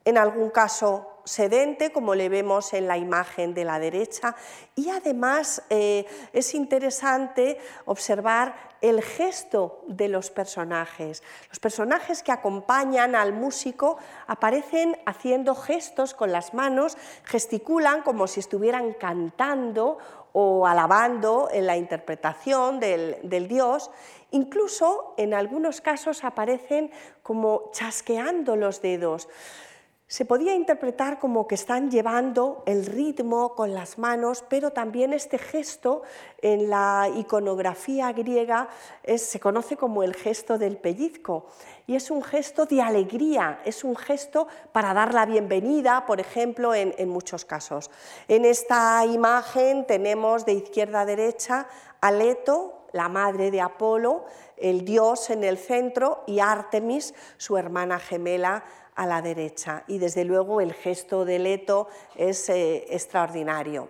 en algún caso sedente, como le vemos en la imagen de la derecha, y además eh, es interesante observar el gesto de los personajes. Los personajes que acompañan al músico aparecen haciendo gestos con las manos, gesticulan como si estuvieran cantando o alabando en la interpretación del, del dios, incluso en algunos casos aparecen como chasqueando los dedos se podía interpretar como que están llevando el ritmo con las manos, pero también este gesto en la iconografía griega se conoce como el gesto del pellizco y es un gesto de alegría, es un gesto para dar la bienvenida, por ejemplo, en, muchos casos. En esta imagen tenemos de izquierda a derecha a Leto, la madre de Apolo, el dios en el centro y Artemis, su hermana gemela, a la derecha y desde luego el gesto de Leto es eh, extraordinario.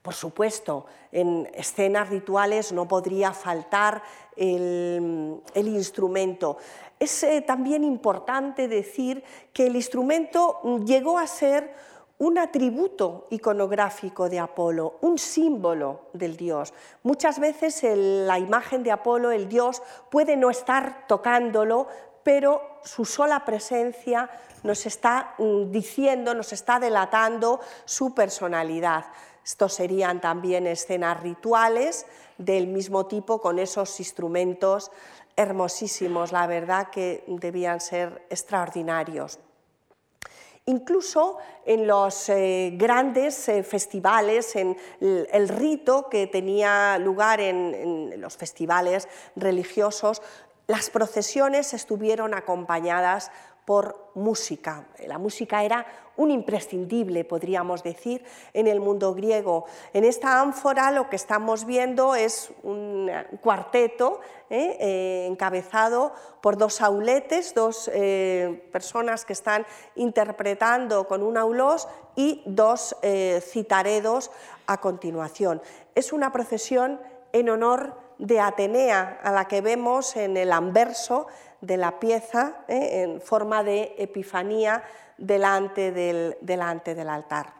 Por supuesto, en escenas rituales no podría faltar el, instrumento. Es eh, también importante decir que el instrumento llegó a ser un atributo iconográfico de Apolo, un símbolo del dios. Muchas veces la imagen de Apolo, el dios, puede no estar tocándolo, pero su sola presencia nos está mm, diciendo, nos está delatando su personalidad. Estos serían también escenas rituales del mismo tipo con esos instrumentos hermosísimos, la verdad que debían ser extraordinarios. Incluso en los eh, grandes eh, festivales, en el, rito que tenía lugar en los festivales religiosos, las procesiones estuvieron acompañadas por música. La música era un imprescindible, podríamos decir, en el mundo griego. En esta ánfora lo que estamos viendo es un cuarteto ¿eh? Eh, encabezado por dos auletes, dos eh, personas que están interpretando con un aulós y dos citaredos a continuación. Es una procesión en honor de Atenea, a la que vemos en el anverso de la pieza ¿eh? en forma de epifanía delante del, delante del altar.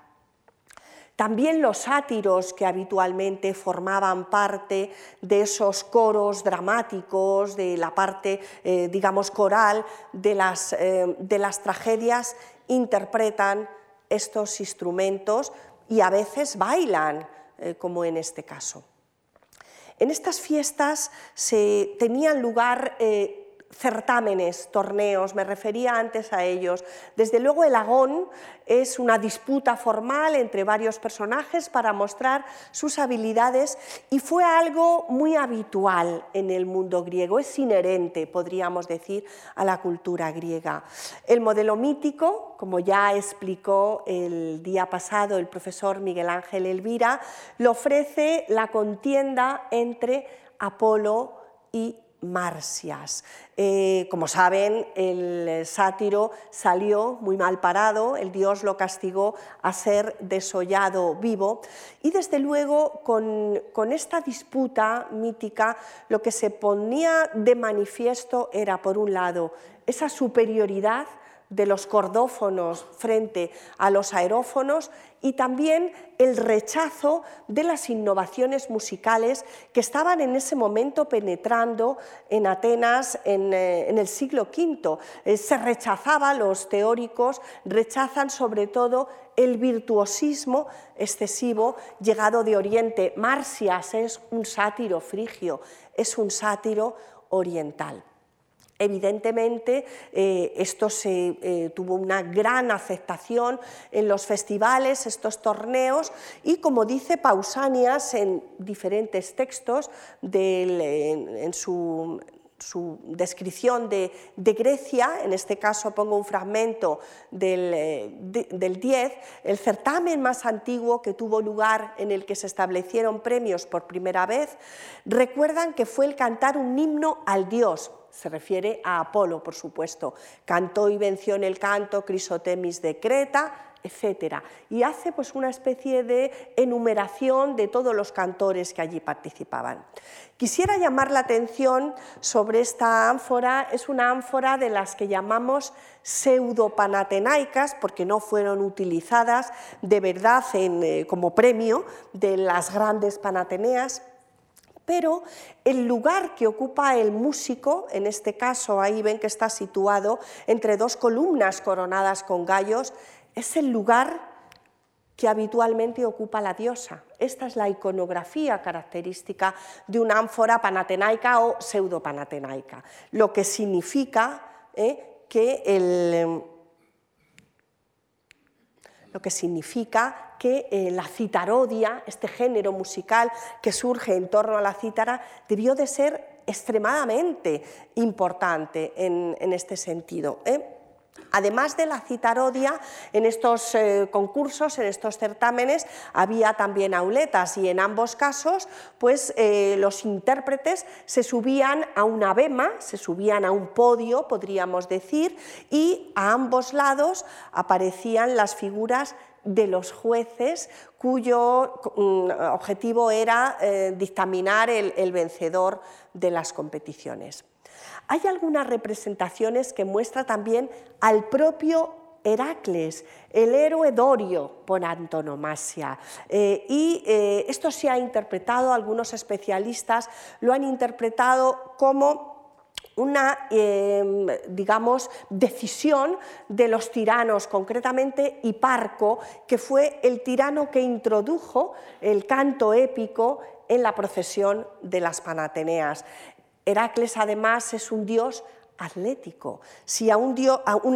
También los sátiros que habitualmente formaban parte de esos coros dramáticos, de la parte, eh, digamos, coral de las, eh, de las tragedias, interpretan estos instrumentos y a veces bailan, como en este caso. En estas fiestas se tenían lugar certámenes, torneos, me refería antes a ellos. Desde luego el agón es una disputa formal entre varios personajes para mostrar sus habilidades y fue algo muy habitual en el mundo griego, es inherente, podríamos decir, a la cultura griega. El modelo mítico, como ya explicó el día pasado el profesor Miguel Ángel Elvira, lo ofrece la contienda entre Apolo y Marcias. Eh, como saben, el sátiro salió muy mal parado, el dios lo castigó a ser desollado vivo y desde luego con, con esta disputa mítica lo que se ponía de manifiesto era, por un lado, esa superioridad de los cordófonos frente a los aerófonos y también el rechazo de las innovaciones musicales que estaban en ese momento penetrando en Atenas en, eh, el siglo V. Eh, se rechazaba, los teóricos rechazan sobre todo el virtuosismo excesivo llegado de Oriente. Marcias es un sátiro frigio, es un sátiro oriental. Evidentemente, eh, esto se, eh, tuvo una gran aceptación en los festivales, estos torneos, y como dice Pausanias en diferentes textos, en, su, descripción de, Grecia, en este caso pongo un fragmento del, eh, del 10, el certamen más antiguo que tuvo lugar en el que se establecieron premios por primera vez, recuerdan que fue el cantar un himno al dios se refiere a Apolo, por supuesto. Cantó y venció en el canto Crisotemis de Creta, etc. Y hace pues, una especie de enumeración de todos los cantores que allí participaban. Quisiera llamar la atención sobre esta ánfora, es una ánfora de las que llamamos pseudopanatenaicas, porque no fueron utilizadas de verdad eh, como premio de las grandes panateneas pero el lugar que ocupa el músico, en este caso ahí ven que está situado entre dos columnas coronadas con gallos, es el lugar que habitualmente ocupa la diosa. Esta es la iconografía característica de una ánfora panatenaica o pseudopanatenaica, lo que significa eh, que el lo que significa que eh, la citarodia, este género musical que surge en torno a la cítara, debió de ser extremadamente importante en, este sentido. ¿eh? Además de la citarodia, en estos eh, concursos, en estos certámenes, había también auletas y en ambos casos, pues eh, los intérpretes se subían a una bema, se subían a un podio, podríamos decir, y a ambos lados aparecían las figuras de los jueces cuyo mm, objetivo era eh, dictaminar el vencedor de las competiciones. Hay algunas representaciones que muestran también al propio Heracles, el héroe dorio por antonomasia. Eh, y eh, esto se ha interpretado, algunos especialistas lo han interpretado como una, em, digamos, decisión de los tiranos, concretamente Hiparco, que fue el tirano que introdujo el canto épico en la procesión de las Panateneas. Heracles además es un dios atlético. Si a un,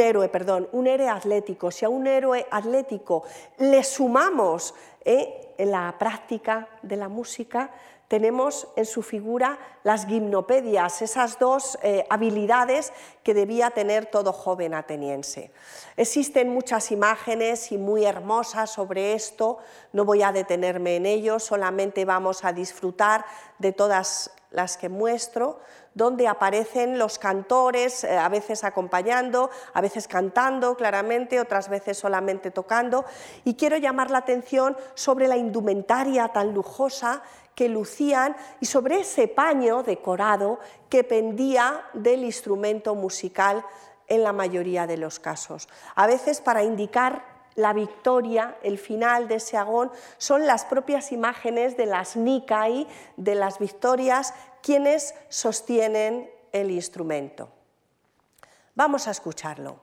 héroe, perdón, un héroe atlético, si a un héroe atlético le sumamos eh, en la práctica de la música, tenemos en su figura las gimnopedias, esas dos eh, habilidades que debía tener todo joven ateniense. Existen muchas imágenes y muy hermosas sobre esto, no voy a detenerme en ello, solamente vamos a disfrutar de todas las que muestro, donde aparecen los cantores, eh, a veces acompañando, a veces cantando claramente, otras veces solamente tocando. Y quiero llamar la atención sobre la indumentaria tan lujosa que lucían y sobre ese paño decorado que pendía del instrumento musical en la mayoría de los casos. A veces para indicar la victoria, el final de ese agón, son las propias imágenes de las Nikai, de las victorias, quienes sostienen el instrumento. Vamos a escucharlo.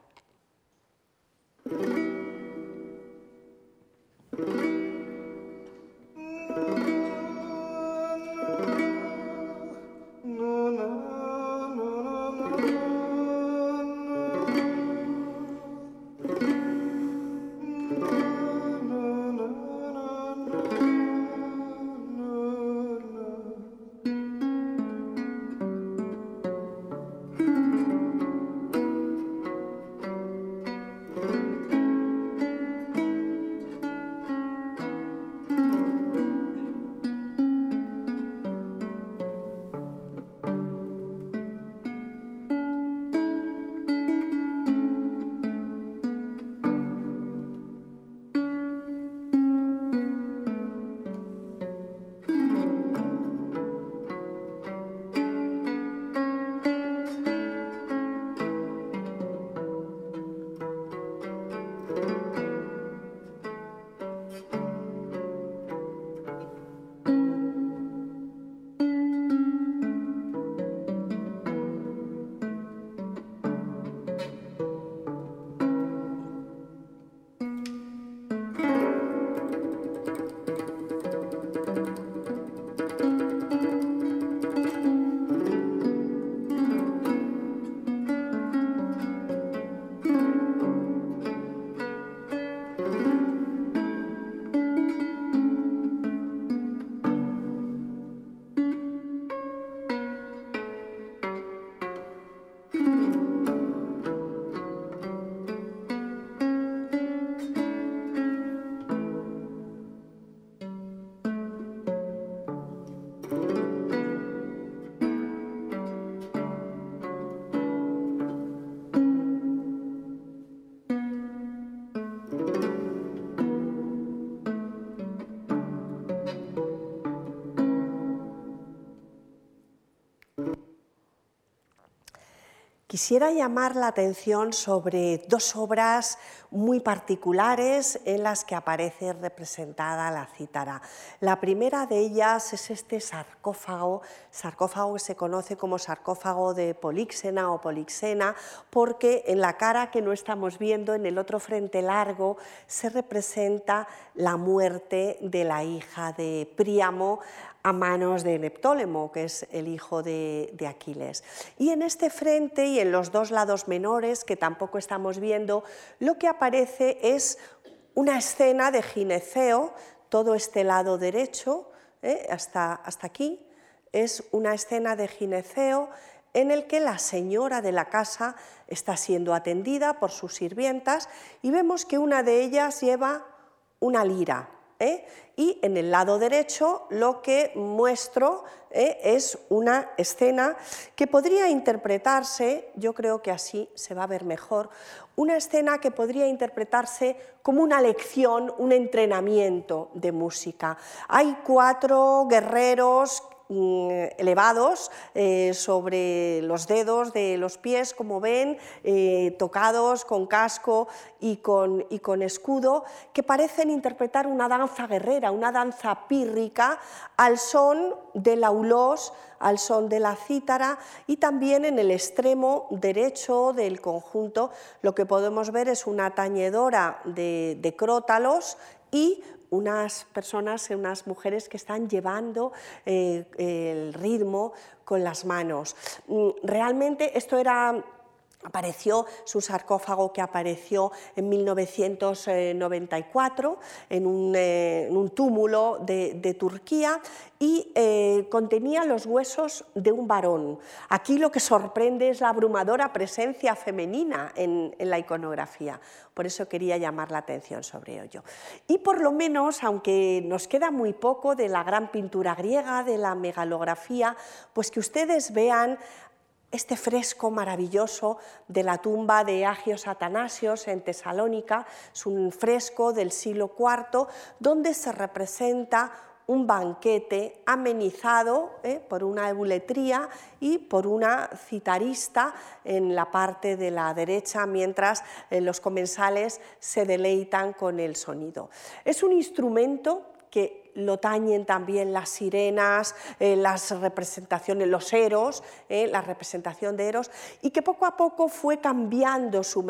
Quisiera llamar la atención sobre dos obras muy particulares en las que aparece representada la cítara. La primera de ellas es este sarcófago, sarcófago que se conoce como sarcófago de Políxena o Polixena, porque en la cara que no estamos viendo, en el otro frente largo, se representa la muerte de la hija de Príamo a manos de Neptólemo, que es el hijo de, Aquiles. Y en este frente y en los dos lados menores, que tampoco estamos viendo, lo que aparece es una escena de gineceo, todo este lado derecho, ¿eh? hasta, hasta aquí, es una escena de gineceo en el que la señora de la casa está siendo atendida por sus sirvientas y vemos que una de ellas lleva una lira, ¿eh? y en el lado derecho lo que muestro ¿eh? es una escena que podría interpretarse, yo creo que así se va a ver mejor, una escena que podría interpretarse como una lección, un entrenamiento de música. Hay cuatro guerreros elevados eh, sobre los dedos de los pies, como ven, eh, tocados con casco y con, y con escudo, que parecen interpretar una danza guerrera, una danza pírrica al son del aulós, al son de la cítara y también en el extremo derecho del conjunto. Lo que podemos ver es una tañedora de, de crótalos y unas personas, unas mujeres que están llevando eh, el ritmo con las manos. Mm, realmente esto era Apareció su sarcófago que apareció en 1994 en un, eh, túmulo de, Turquía y eh, contenía los huesos de un varón. Aquí lo que sorprende es la abrumadora presencia femenina en, en la iconografía. Por eso quería llamar la atención sobre ello. Y por lo menos, aunque nos queda muy poco de la gran pintura griega, de la megalografía, pues que ustedes vean este fresco maravilloso de la tumba de Agios Atanasios en Tesalónica, es un fresco del siglo IV donde se representa un banquete amenizado ¿eh? por una ebuletría y por una citarista en la parte de la derecha, mientras eh, los comensales se deleitan con el sonido. Es un instrumento que lo tañen también las sirenas, eh, las representaciones, los eros, eh, la representación de eros, y que poco a poco fue cambiando su,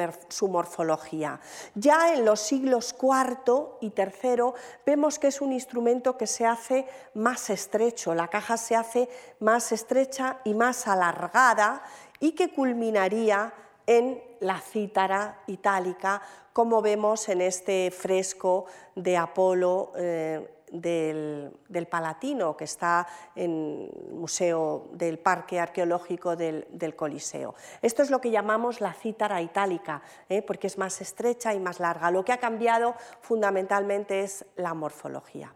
morfología. Ya en los siglos IV y III vemos que es un instrumento que se hace más estrecho, la caja se hace más estrecha y más alargada y que culminaría en la cítara itálica, como vemos en este fresco de Apolo eh, del, Palatino, que está en el Museo del Parque Arqueológico del, Coliseo. Esto es lo que llamamos la cítara itálica, ¿eh? porque es más estrecha y más larga. Lo que ha cambiado fundamentalmente es la morfología.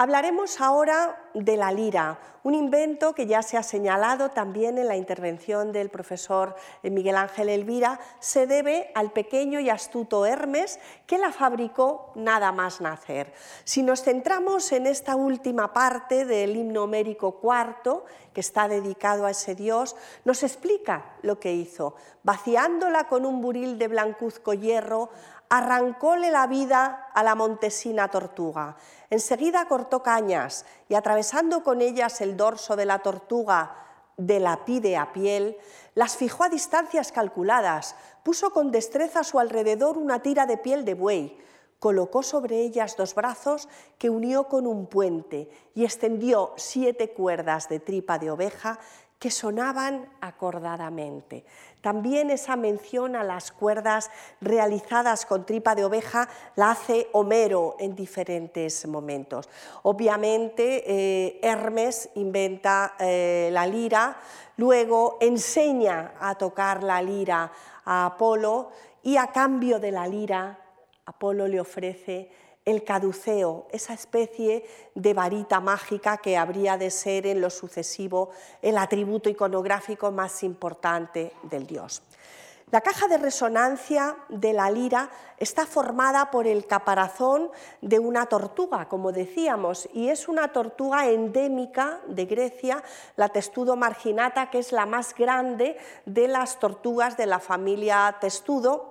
Hablaremos ahora de la lira, un invento que ya se ha señalado también en la intervención del profesor Miguel Ángel Elvira, se debe al pequeño y astuto Hermes que la fabricó nada más nacer. Si nos centramos en esta última parte del himno homérico cuarto, que está dedicado a ese dios, nos explica lo que hizo. Vaciándola con un buril de blancuzco hierro, arrancóle la vida a la montesina tortuga. Enseguida cortó cañas y atravesando con ellas el dorso de la tortuga de la pide a piel, las fijó a distancias calculadas, puso con destreza a su alrededor una tira de piel de buey, colocó sobre ellas dos brazos que unió con un puente y extendió siete cuerdas de tripa de oveja que sonaban acordadamente. También esa mención a las cuerdas realizadas con tripa de oveja la hace Homero en diferentes momentos. Obviamente, eh, Hermes inventa eh, la lira, luego enseña a tocar la lira a Apolo y a cambio de la lira, Apolo le ofrece el caduceo, esa especie de varita mágica que habría de ser en lo sucesivo el atributo iconográfico más importante del dios. La caja de resonancia de la lira está formada por el caparazón de una tortuga, como decíamos, y es una tortuga endémica de Grecia, la testudo marginata, que es la más grande de las tortugas de la familia testudo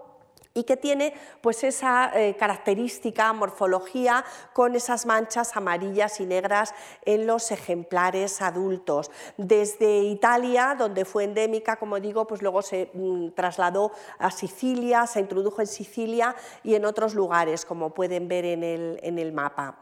y que tiene pues esa eh, característica morfología con esas manchas amarillas y negras en los ejemplares adultos. Desde Italia, donde fue endémica, como digo, pues luego se mm, trasladó a Sicilia, se introdujo en Sicilia y en otros lugares, como pueden ver en el, mapa.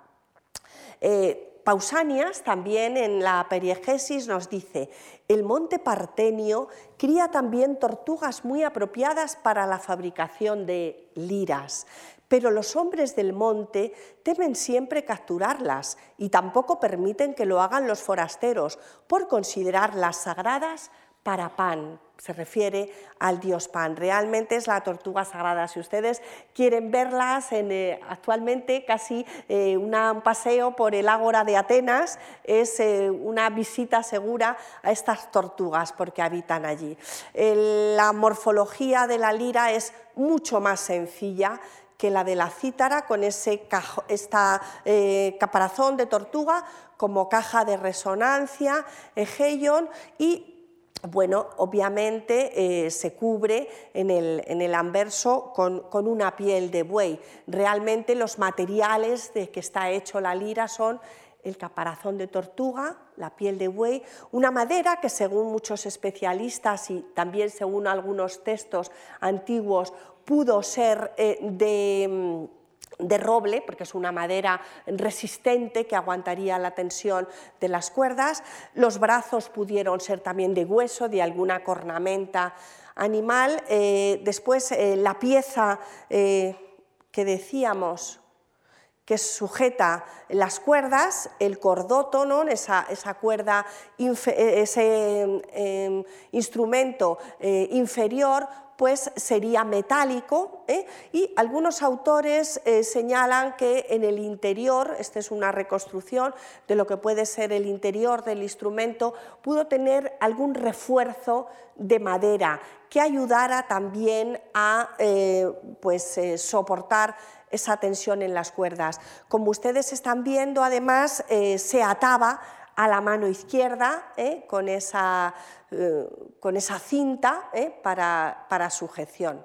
Eh, Pausanias también en la periegesis nos dice, el monte Partenio cría también tortugas muy apropiadas para la fabricación de liras, pero los hombres del monte temen siempre capturarlas y tampoco permiten que lo hagan los forasteros por considerarlas sagradas para pan, se refiere al dios Pan. Realmente es la tortuga sagrada. Si ustedes quieren verlas, eh, actualmente casi eh, un paseo por el Ágora de Atenas es eh, una visita segura a estas tortugas porque habitan allí. la morfología de la lira es mucho más sencilla que la de la cítara con ese caparazón de tortuga como caja de resonancia, egeion y bueno, obviamente eh, se cubre en el, anverso con, una piel de buey. Realmente los materiales de que está hecho la lira son el caparazón de tortuga, la piel de buey, una madera que según muchos especialistas y también según algunos textos antiguos pudo ser eh, de mm, de roble, porque es una madera resistente que aguantaría la tensión de las cuerdas. Los brazos pudieron ser también de hueso, de alguna cornamenta animal. Eh, después eh, la pieza eh, que decíamos que sujeta las cuerdas, el cordótono, esa, esa cuerda, ese instrumento inferior, pues sería metálico ¿eh? y algunos autores eh, señalan que en el interior, esta es una reconstrucción de lo que puede ser el interior del instrumento, pudo tener algún refuerzo de madera que ayudara también a eh, pues, soportar esa tensión en las cuerdas. Como ustedes están viendo, además, se ataba a la mano izquierda ¿eh? con, esa, eh, con, esa, cinta para, para sujeción.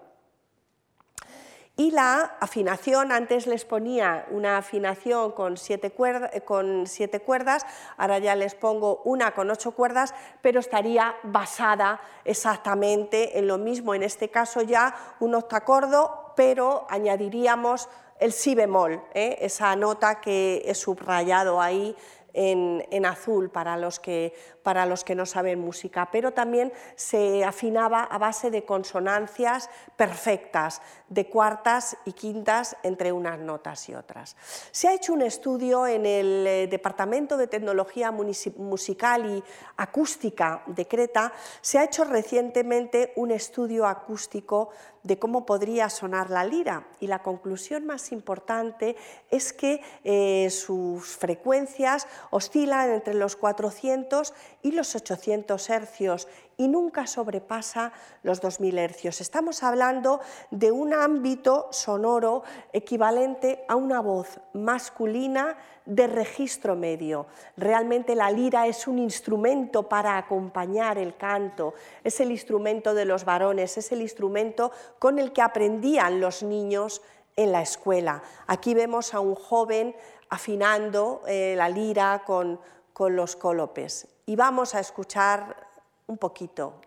Y la afinación, antes les ponía una afinación con siete, cuerdas, ahora ya les pongo una con ocho cuerdas, pero estaría basada exactamente en lo mismo, en este caso ya un octacordo, pero añadiríamos el si bemol, ¿eh? esa nota que he subrayado ahí en, azul para los, que, para los que no saben música, pero también se afinaba a base de consonancias perfectas, de cuartas y quintas entre unas notas y otras. Se ha hecho un estudio en el eh, Departamento de Tecnología Musical y Acústica de Creta, se ha hecho recientemente un estudio acústico de cómo podría sonar la lira. Y la conclusión más importante es que eh, sus frecuencias oscilan entre los 400 y los 800 hercios y nunca sobrepasa los 2000 hercios. Estamos hablando de un ámbito sonoro equivalente a una voz masculina de registro medio. Realmente la lira es un instrumento para acompañar el canto, es el instrumento de los varones, es el instrumento con el que aprendían los niños en la escuela. Aquí vemos a un joven afinando eh, la lira con, con los cólopes y vamos a escuchar un poquito.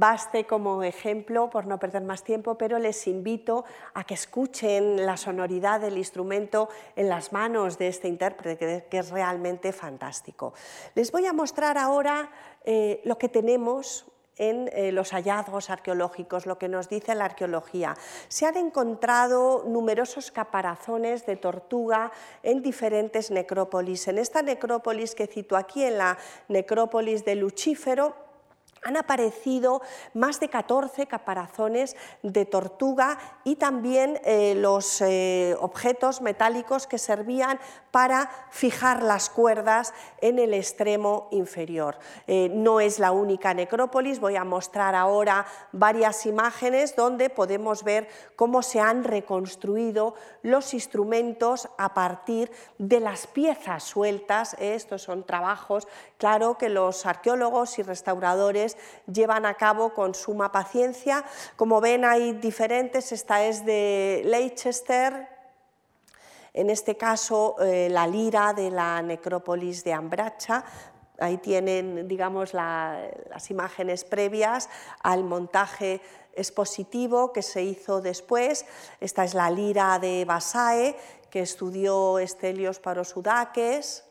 Baste como ejemplo, por no perder más tiempo, pero les invito a que escuchen la sonoridad del instrumento en las manos de este intérprete, que es realmente fantástico. Les voy a mostrar ahora eh, lo que tenemos en eh, los hallazgos arqueológicos, lo que nos dice la arqueología. Se han encontrado numerosos caparazones de tortuga en diferentes necrópolis. En esta necrópolis que cito aquí, en la necrópolis de Lucífero, han aparecido más de 14 caparazones de tortuga y también eh, los eh, objetos metálicos que servían para fijar las cuerdas en el extremo inferior. Eh, no es la única necrópolis, voy a mostrar ahora varias imágenes donde podemos ver cómo se han reconstruido los instrumentos a partir de las piezas sueltas. Estos son trabajos, claro, que los arqueólogos y restauradores llevan a cabo con suma paciencia. Como ven hay diferentes, esta es de Leicester, en este caso eh, la lira de la necrópolis de Ambracha, Ahí tienen, digamos, las imágenes previas al montaje expositivo que se hizo después. Esta es la lira de Basae, que estudió Estelios Parosudakes,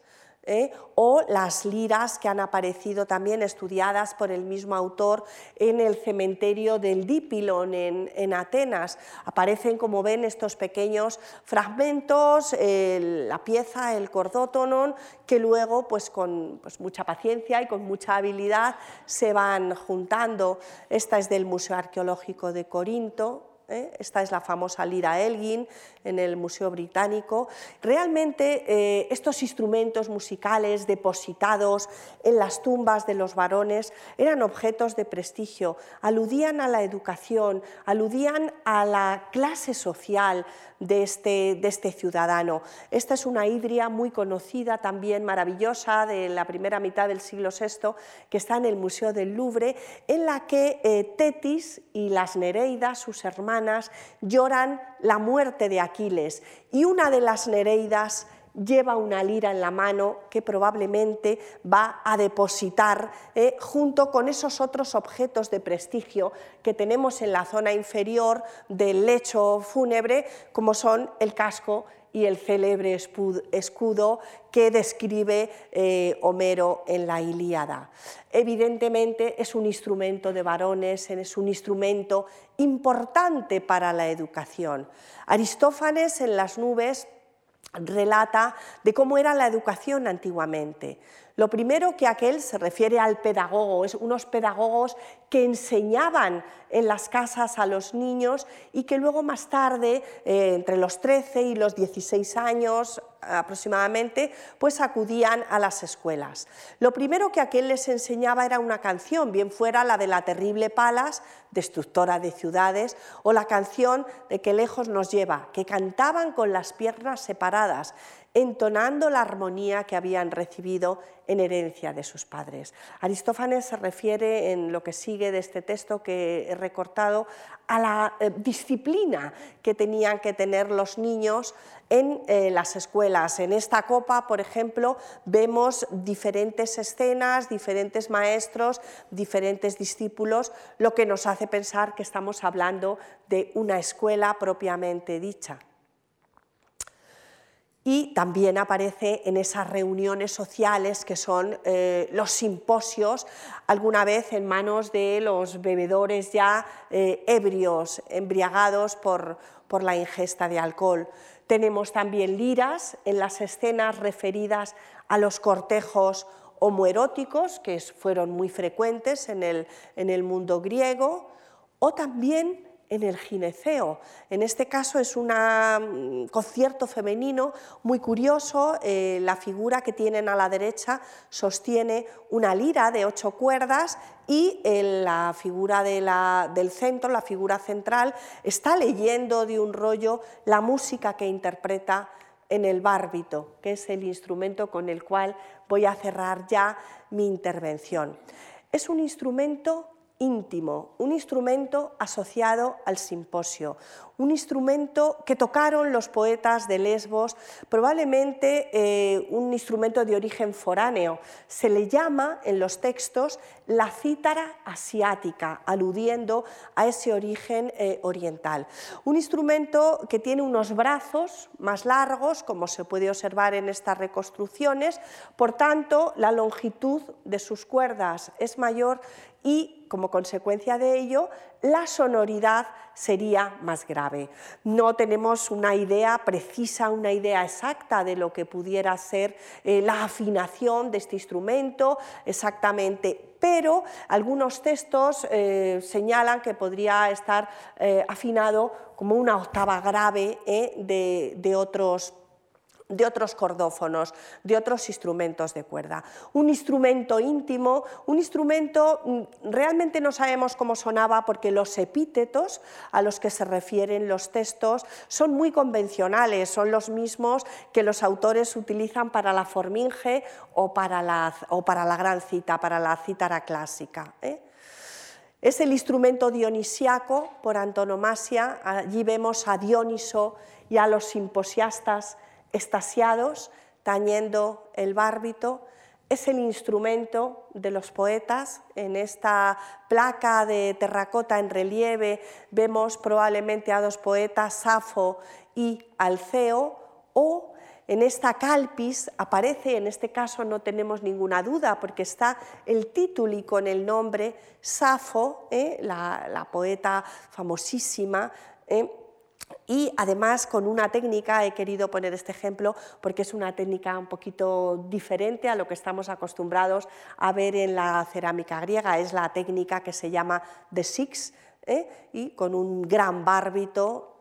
¿eh? o las liras que han aparecido también estudiadas por el mismo autor en el cementerio del Dipilon en, Atenas. Aparecen, como ven, estos pequeños fragmentos, la pieza, el cordótonon, que luego, pues con pues, mucha paciencia y con mucha habilidad, se van juntando. Esta es del Museo Arqueológico de Corinto, ¿eh? esta es la famosa lira Elgin en el Museo Británico. Realmente eh, estos instrumentos musicales depositados en las tumbas de los varones eran objetos de prestigio, aludían a la educación, aludían a la clase social de este, de este ciudadano. Esta es una hidria muy conocida, también maravillosa, de la primera mitad del siglo VI, que está en el Museo del Louvre, en la que eh, Tetis y las Nereidas, sus hermanas, lloran la muerte de Aquiles y una de las Nereidas lleva una lira en la mano que probablemente va a depositar eh, junto con esos otros objetos de prestigio que tenemos en la zona inferior del lecho fúnebre, como son el casco y el célebre escudo que describe eh, Homero en la Ilíada. Evidentemente es un instrumento de varones, es un instrumento importante para la educación. Aristófanes en las nubes relata de cómo era la educación antiguamente. Lo primero que aquel se refiere al pedagogo, es unos pedagogos que enseñaban en las casas a los niños y que luego más tarde, eh, entre los 13 y los 16 años aproximadamente, pues acudían a las escuelas. Lo primero que aquel les enseñaba era una canción, bien fuera la de la terrible Palas, destructora de ciudades, o la canción de que lejos nos lleva, que cantaban con las piernas separadas, entonando la armonía que habían recibido en herencia de sus padres. Aristófanes se refiere en lo que sigue de este texto que he recortado a la eh, disciplina que tenían que tener los niños en eh, las escuelas. En esta copa, por ejemplo, vemos diferentes escenas, diferentes maestros, diferentes discípulos, lo que nos hace pensar que estamos hablando de una escuela propiamente dicha y también aparece en esas reuniones sociales que son eh, los simposios, alguna vez en manos de los bebedores ya eh, ebrios, embriagados por, por la ingesta de alcohol. Tenemos también liras en las escenas referidas a los cortejos homoeróticos, que fueron muy frecuentes en el, en el mundo griego, o también en el gineceo. En este caso es un mm, concierto femenino muy curioso. Eh, la figura que tienen a la derecha sostiene una lira de ocho cuerdas y la figura del centro, la figura central, está leyendo de un rollo la música que interpreta en el bárbito, que es el instrumento con el cual voy a cerrar ya mi intervención. Es un instrumento íntimo, un instrumento asociado al simposio, un instrumento que tocaron los poetas de Lesbos, probablemente eh, un instrumento de origen foráneo. Se le llama en los textos la cítara asiática, aludiendo a ese origen eh, oriental. Un instrumento que tiene unos brazos más largos, como se puede observar en estas reconstrucciones, por tanto la longitud de sus cuerdas es mayor y como consecuencia de ello la sonoridad sería más grave. No tenemos una idea precisa, una idea exacta de lo que pudiera ser eh, la afinación de este instrumento exactamente, pero algunos textos eh, señalan que podría estar eh, afinado como una octava grave de, de otros de otros cordófonos, de otros instrumentos de cuerda. Un instrumento íntimo, un instrumento, mm, realmente no sabemos cómo sonaba porque los epítetos a los que se refieren los textos son muy convencionales, son los mismos que los autores utilizan para la forminge o para la, o para la gran cita, para la cítara clásica. ¿eh? Es el instrumento dionisiaco por antonomasia, allí vemos a Dioniso y a los simposiastas estasiados, tañendo el bárbito, es el instrumento de los poetas. En esta placa de terracota en relieve vemos probablemente a dos poetas, Safo y Alceo, o en esta calpis aparece, en este caso no tenemos ninguna duda, porque está el título y con el nombre Safo, ¿eh? la, poeta famosísima, ¿eh? Y además con una técnica, he querido poner este ejemplo porque es una técnica un poquito diferente a lo que estamos acostumbrados a ver en la cerámica griega, es la técnica que se llama the six, ¿eh? y con un gran bárbito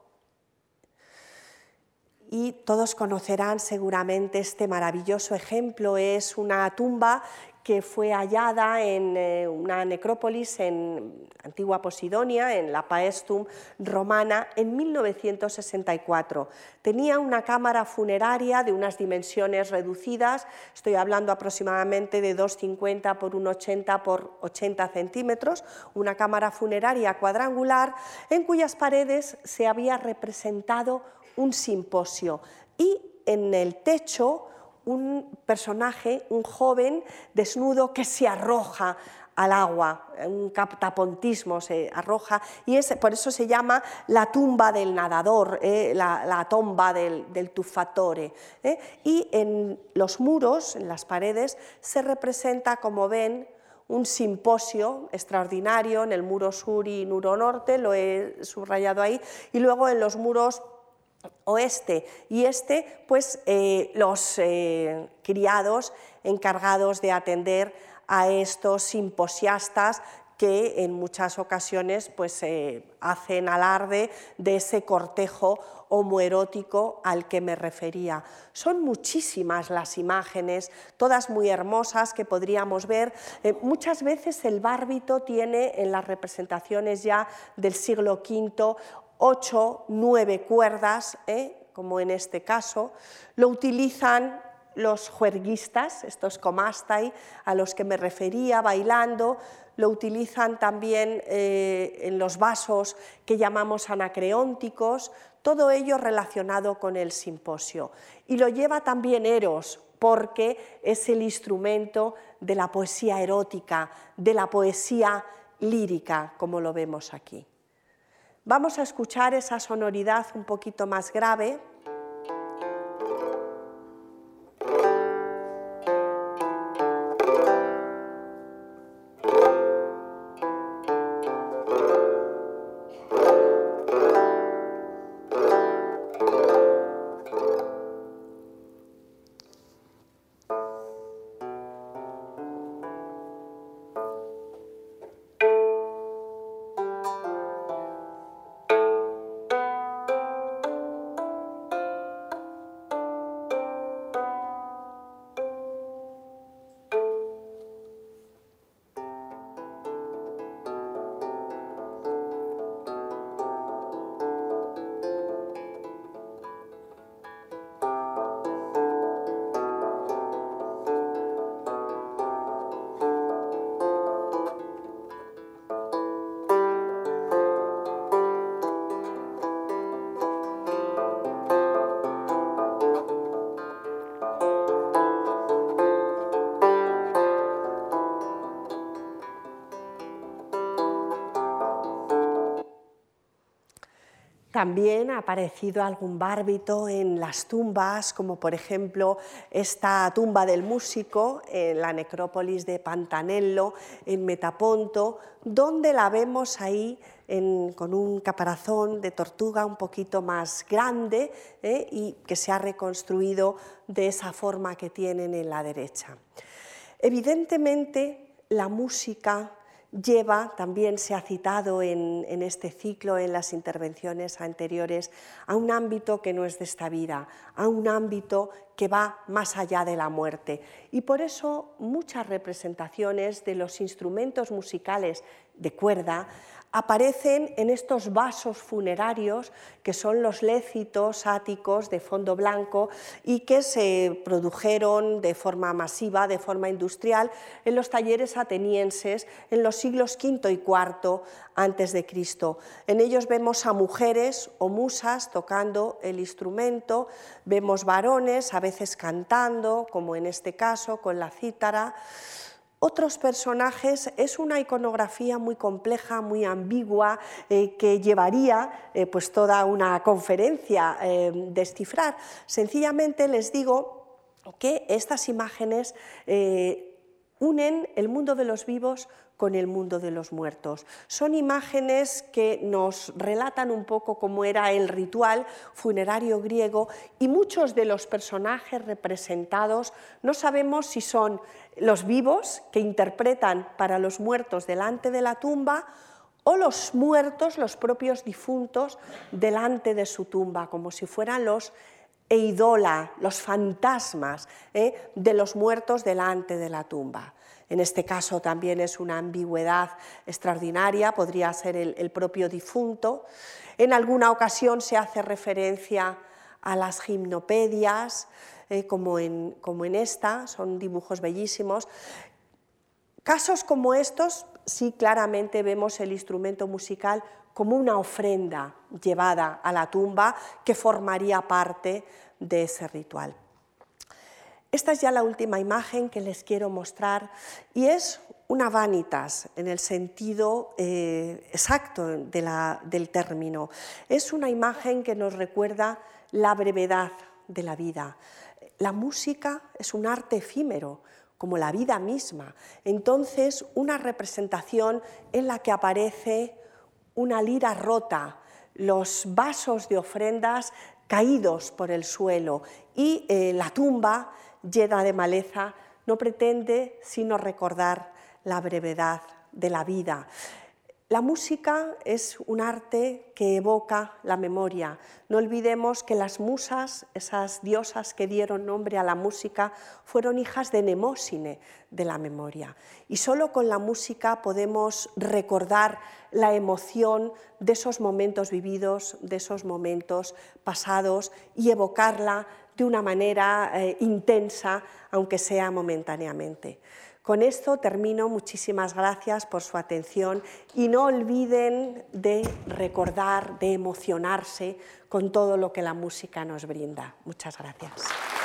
y todos conocerán seguramente este maravilloso ejemplo. Es una tumba que fue hallada en eh, una necrópolis en antigua Posidonia, en la Paestum romana, en 1964. Tenía una cámara funeraria de unas dimensiones reducidas, estoy hablando aproximadamente de 2,50 por 1,80 por 80 centímetros, una cámara funeraria cuadrangular en cuyas paredes se había representado un simposio y en el techo un personaje, un joven desnudo que se arroja al agua, un captapontismo se arroja, y es, por eso se llama la tumba del nadador, eh, la, tumba del, del tufatore. Eh. Y en los muros, en las paredes, se representa, como ven, un simposio extraordinario en el muro sur y muro norte, lo he subrayado ahí, y luego en los muros oeste y este, pues eh, los criados encargados de atender a estos simposiastas que en muchas ocasiones pues, eh, hacen alarde de ese cortejo homoerótico al que me refería. Son muchísimas las imágenes, todas muy hermosas que podríamos ver. Eh, muchas veces el bárbito tiene en las representaciones ya del siglo V ocho, nueve cuerdas, ¿eh? como en este caso. Lo utilizan los juerguistas, estos comastai a los que me refería, bailando, lo utilizan también eh, en los vasos que llamamos anacreónticos, todo ello relacionado con el simposio. Y lo lleva también Eros, porque es el instrumento de la poesía erótica, de la poesía lírica, como lo vemos aquí. Vamos a escuchar esa sonoridad un poquito más grave. También ha aparecido algún bárbito en las tumbas, como por ejemplo esta tumba del músico en la necrópolis de Pantanello, en Metaponto, donde la vemos ahí con un caparazón de tortuga un poquito más grande ¿eh? y que se ha reconstruido de esa forma que tienen en la derecha. Evidentemente, la música lleva, también se ha citado en, este ciclo, en las intervenciones anteriores, a un ámbito que no es de esta vida, a un ámbito que va más allá de la muerte. Y por eso muchas representaciones de los instrumentos musicales de cuerda aparecen en estos vasos funerarios que son los lécitos áticos de fondo blanco y que se produjeron de forma masiva, de forma industrial, en los talleres atenienses en los siglos V y IV antes de Cristo. En ellos vemos a mujeres o musas tocando el instrumento, vemos varones a veces cantando, como en este caso con la cítara, otros personajes es una iconografía muy compleja, muy ambigua, eh, que llevaría eh, pues toda una conferencia eh, descifrar. Sencillamente les digo que estas imágenes unen el mundo de los vivos con el mundo de los muertos. Son imágenes que nos relatan un poco cómo era el ritual funerario griego y muchos de los personajes representados no sabemos si son los vivos que interpretan para los muertos delante de la tumba o los muertos, los propios difuntos, delante de su tumba, como si fueran los eidola, los fantasmas ¿eh? de los muertos delante de la tumba. En este caso también es una ambigüedad extraordinaria, podría ser el, propio difunto. En alguna ocasión se hace referencia a las gimnopedias, eh, como, en, como en esta, son dibujos bellísimos. Casos como estos sí claramente vemos el instrumento musical como una ofrenda llevada a la tumba que formaría parte de ese ritual. Esta es ya la última imagen que les quiero mostrar y es una vanitas en el sentido eh, exacto del término. Es una imagen que nos recuerda la brevedad de la vida. La música es un arte efímero, como la vida misma. Entonces, una representación en la que aparece una lira rota, los vasos de ofrendas caídos por el suelo y eh, la tumba llena de maleza no pretende sino recordar la brevedad de la vida. La música es un arte que evoca la memoria. No olvidemos que las musas, esas diosas que dieron nombre a la música, fueron hijas de Nemósine de la memoria. Y solo con la música podemos recordar la emoción de esos momentos vividos, de esos momentos pasados y evocarla de una manera eh, intensa, aunque sea momentáneamente. Con esto termino. Muchísimas gracias por su atención y no olviden de recordar, de emocionarse con todo lo que la música nos brinda. Muchas gracias.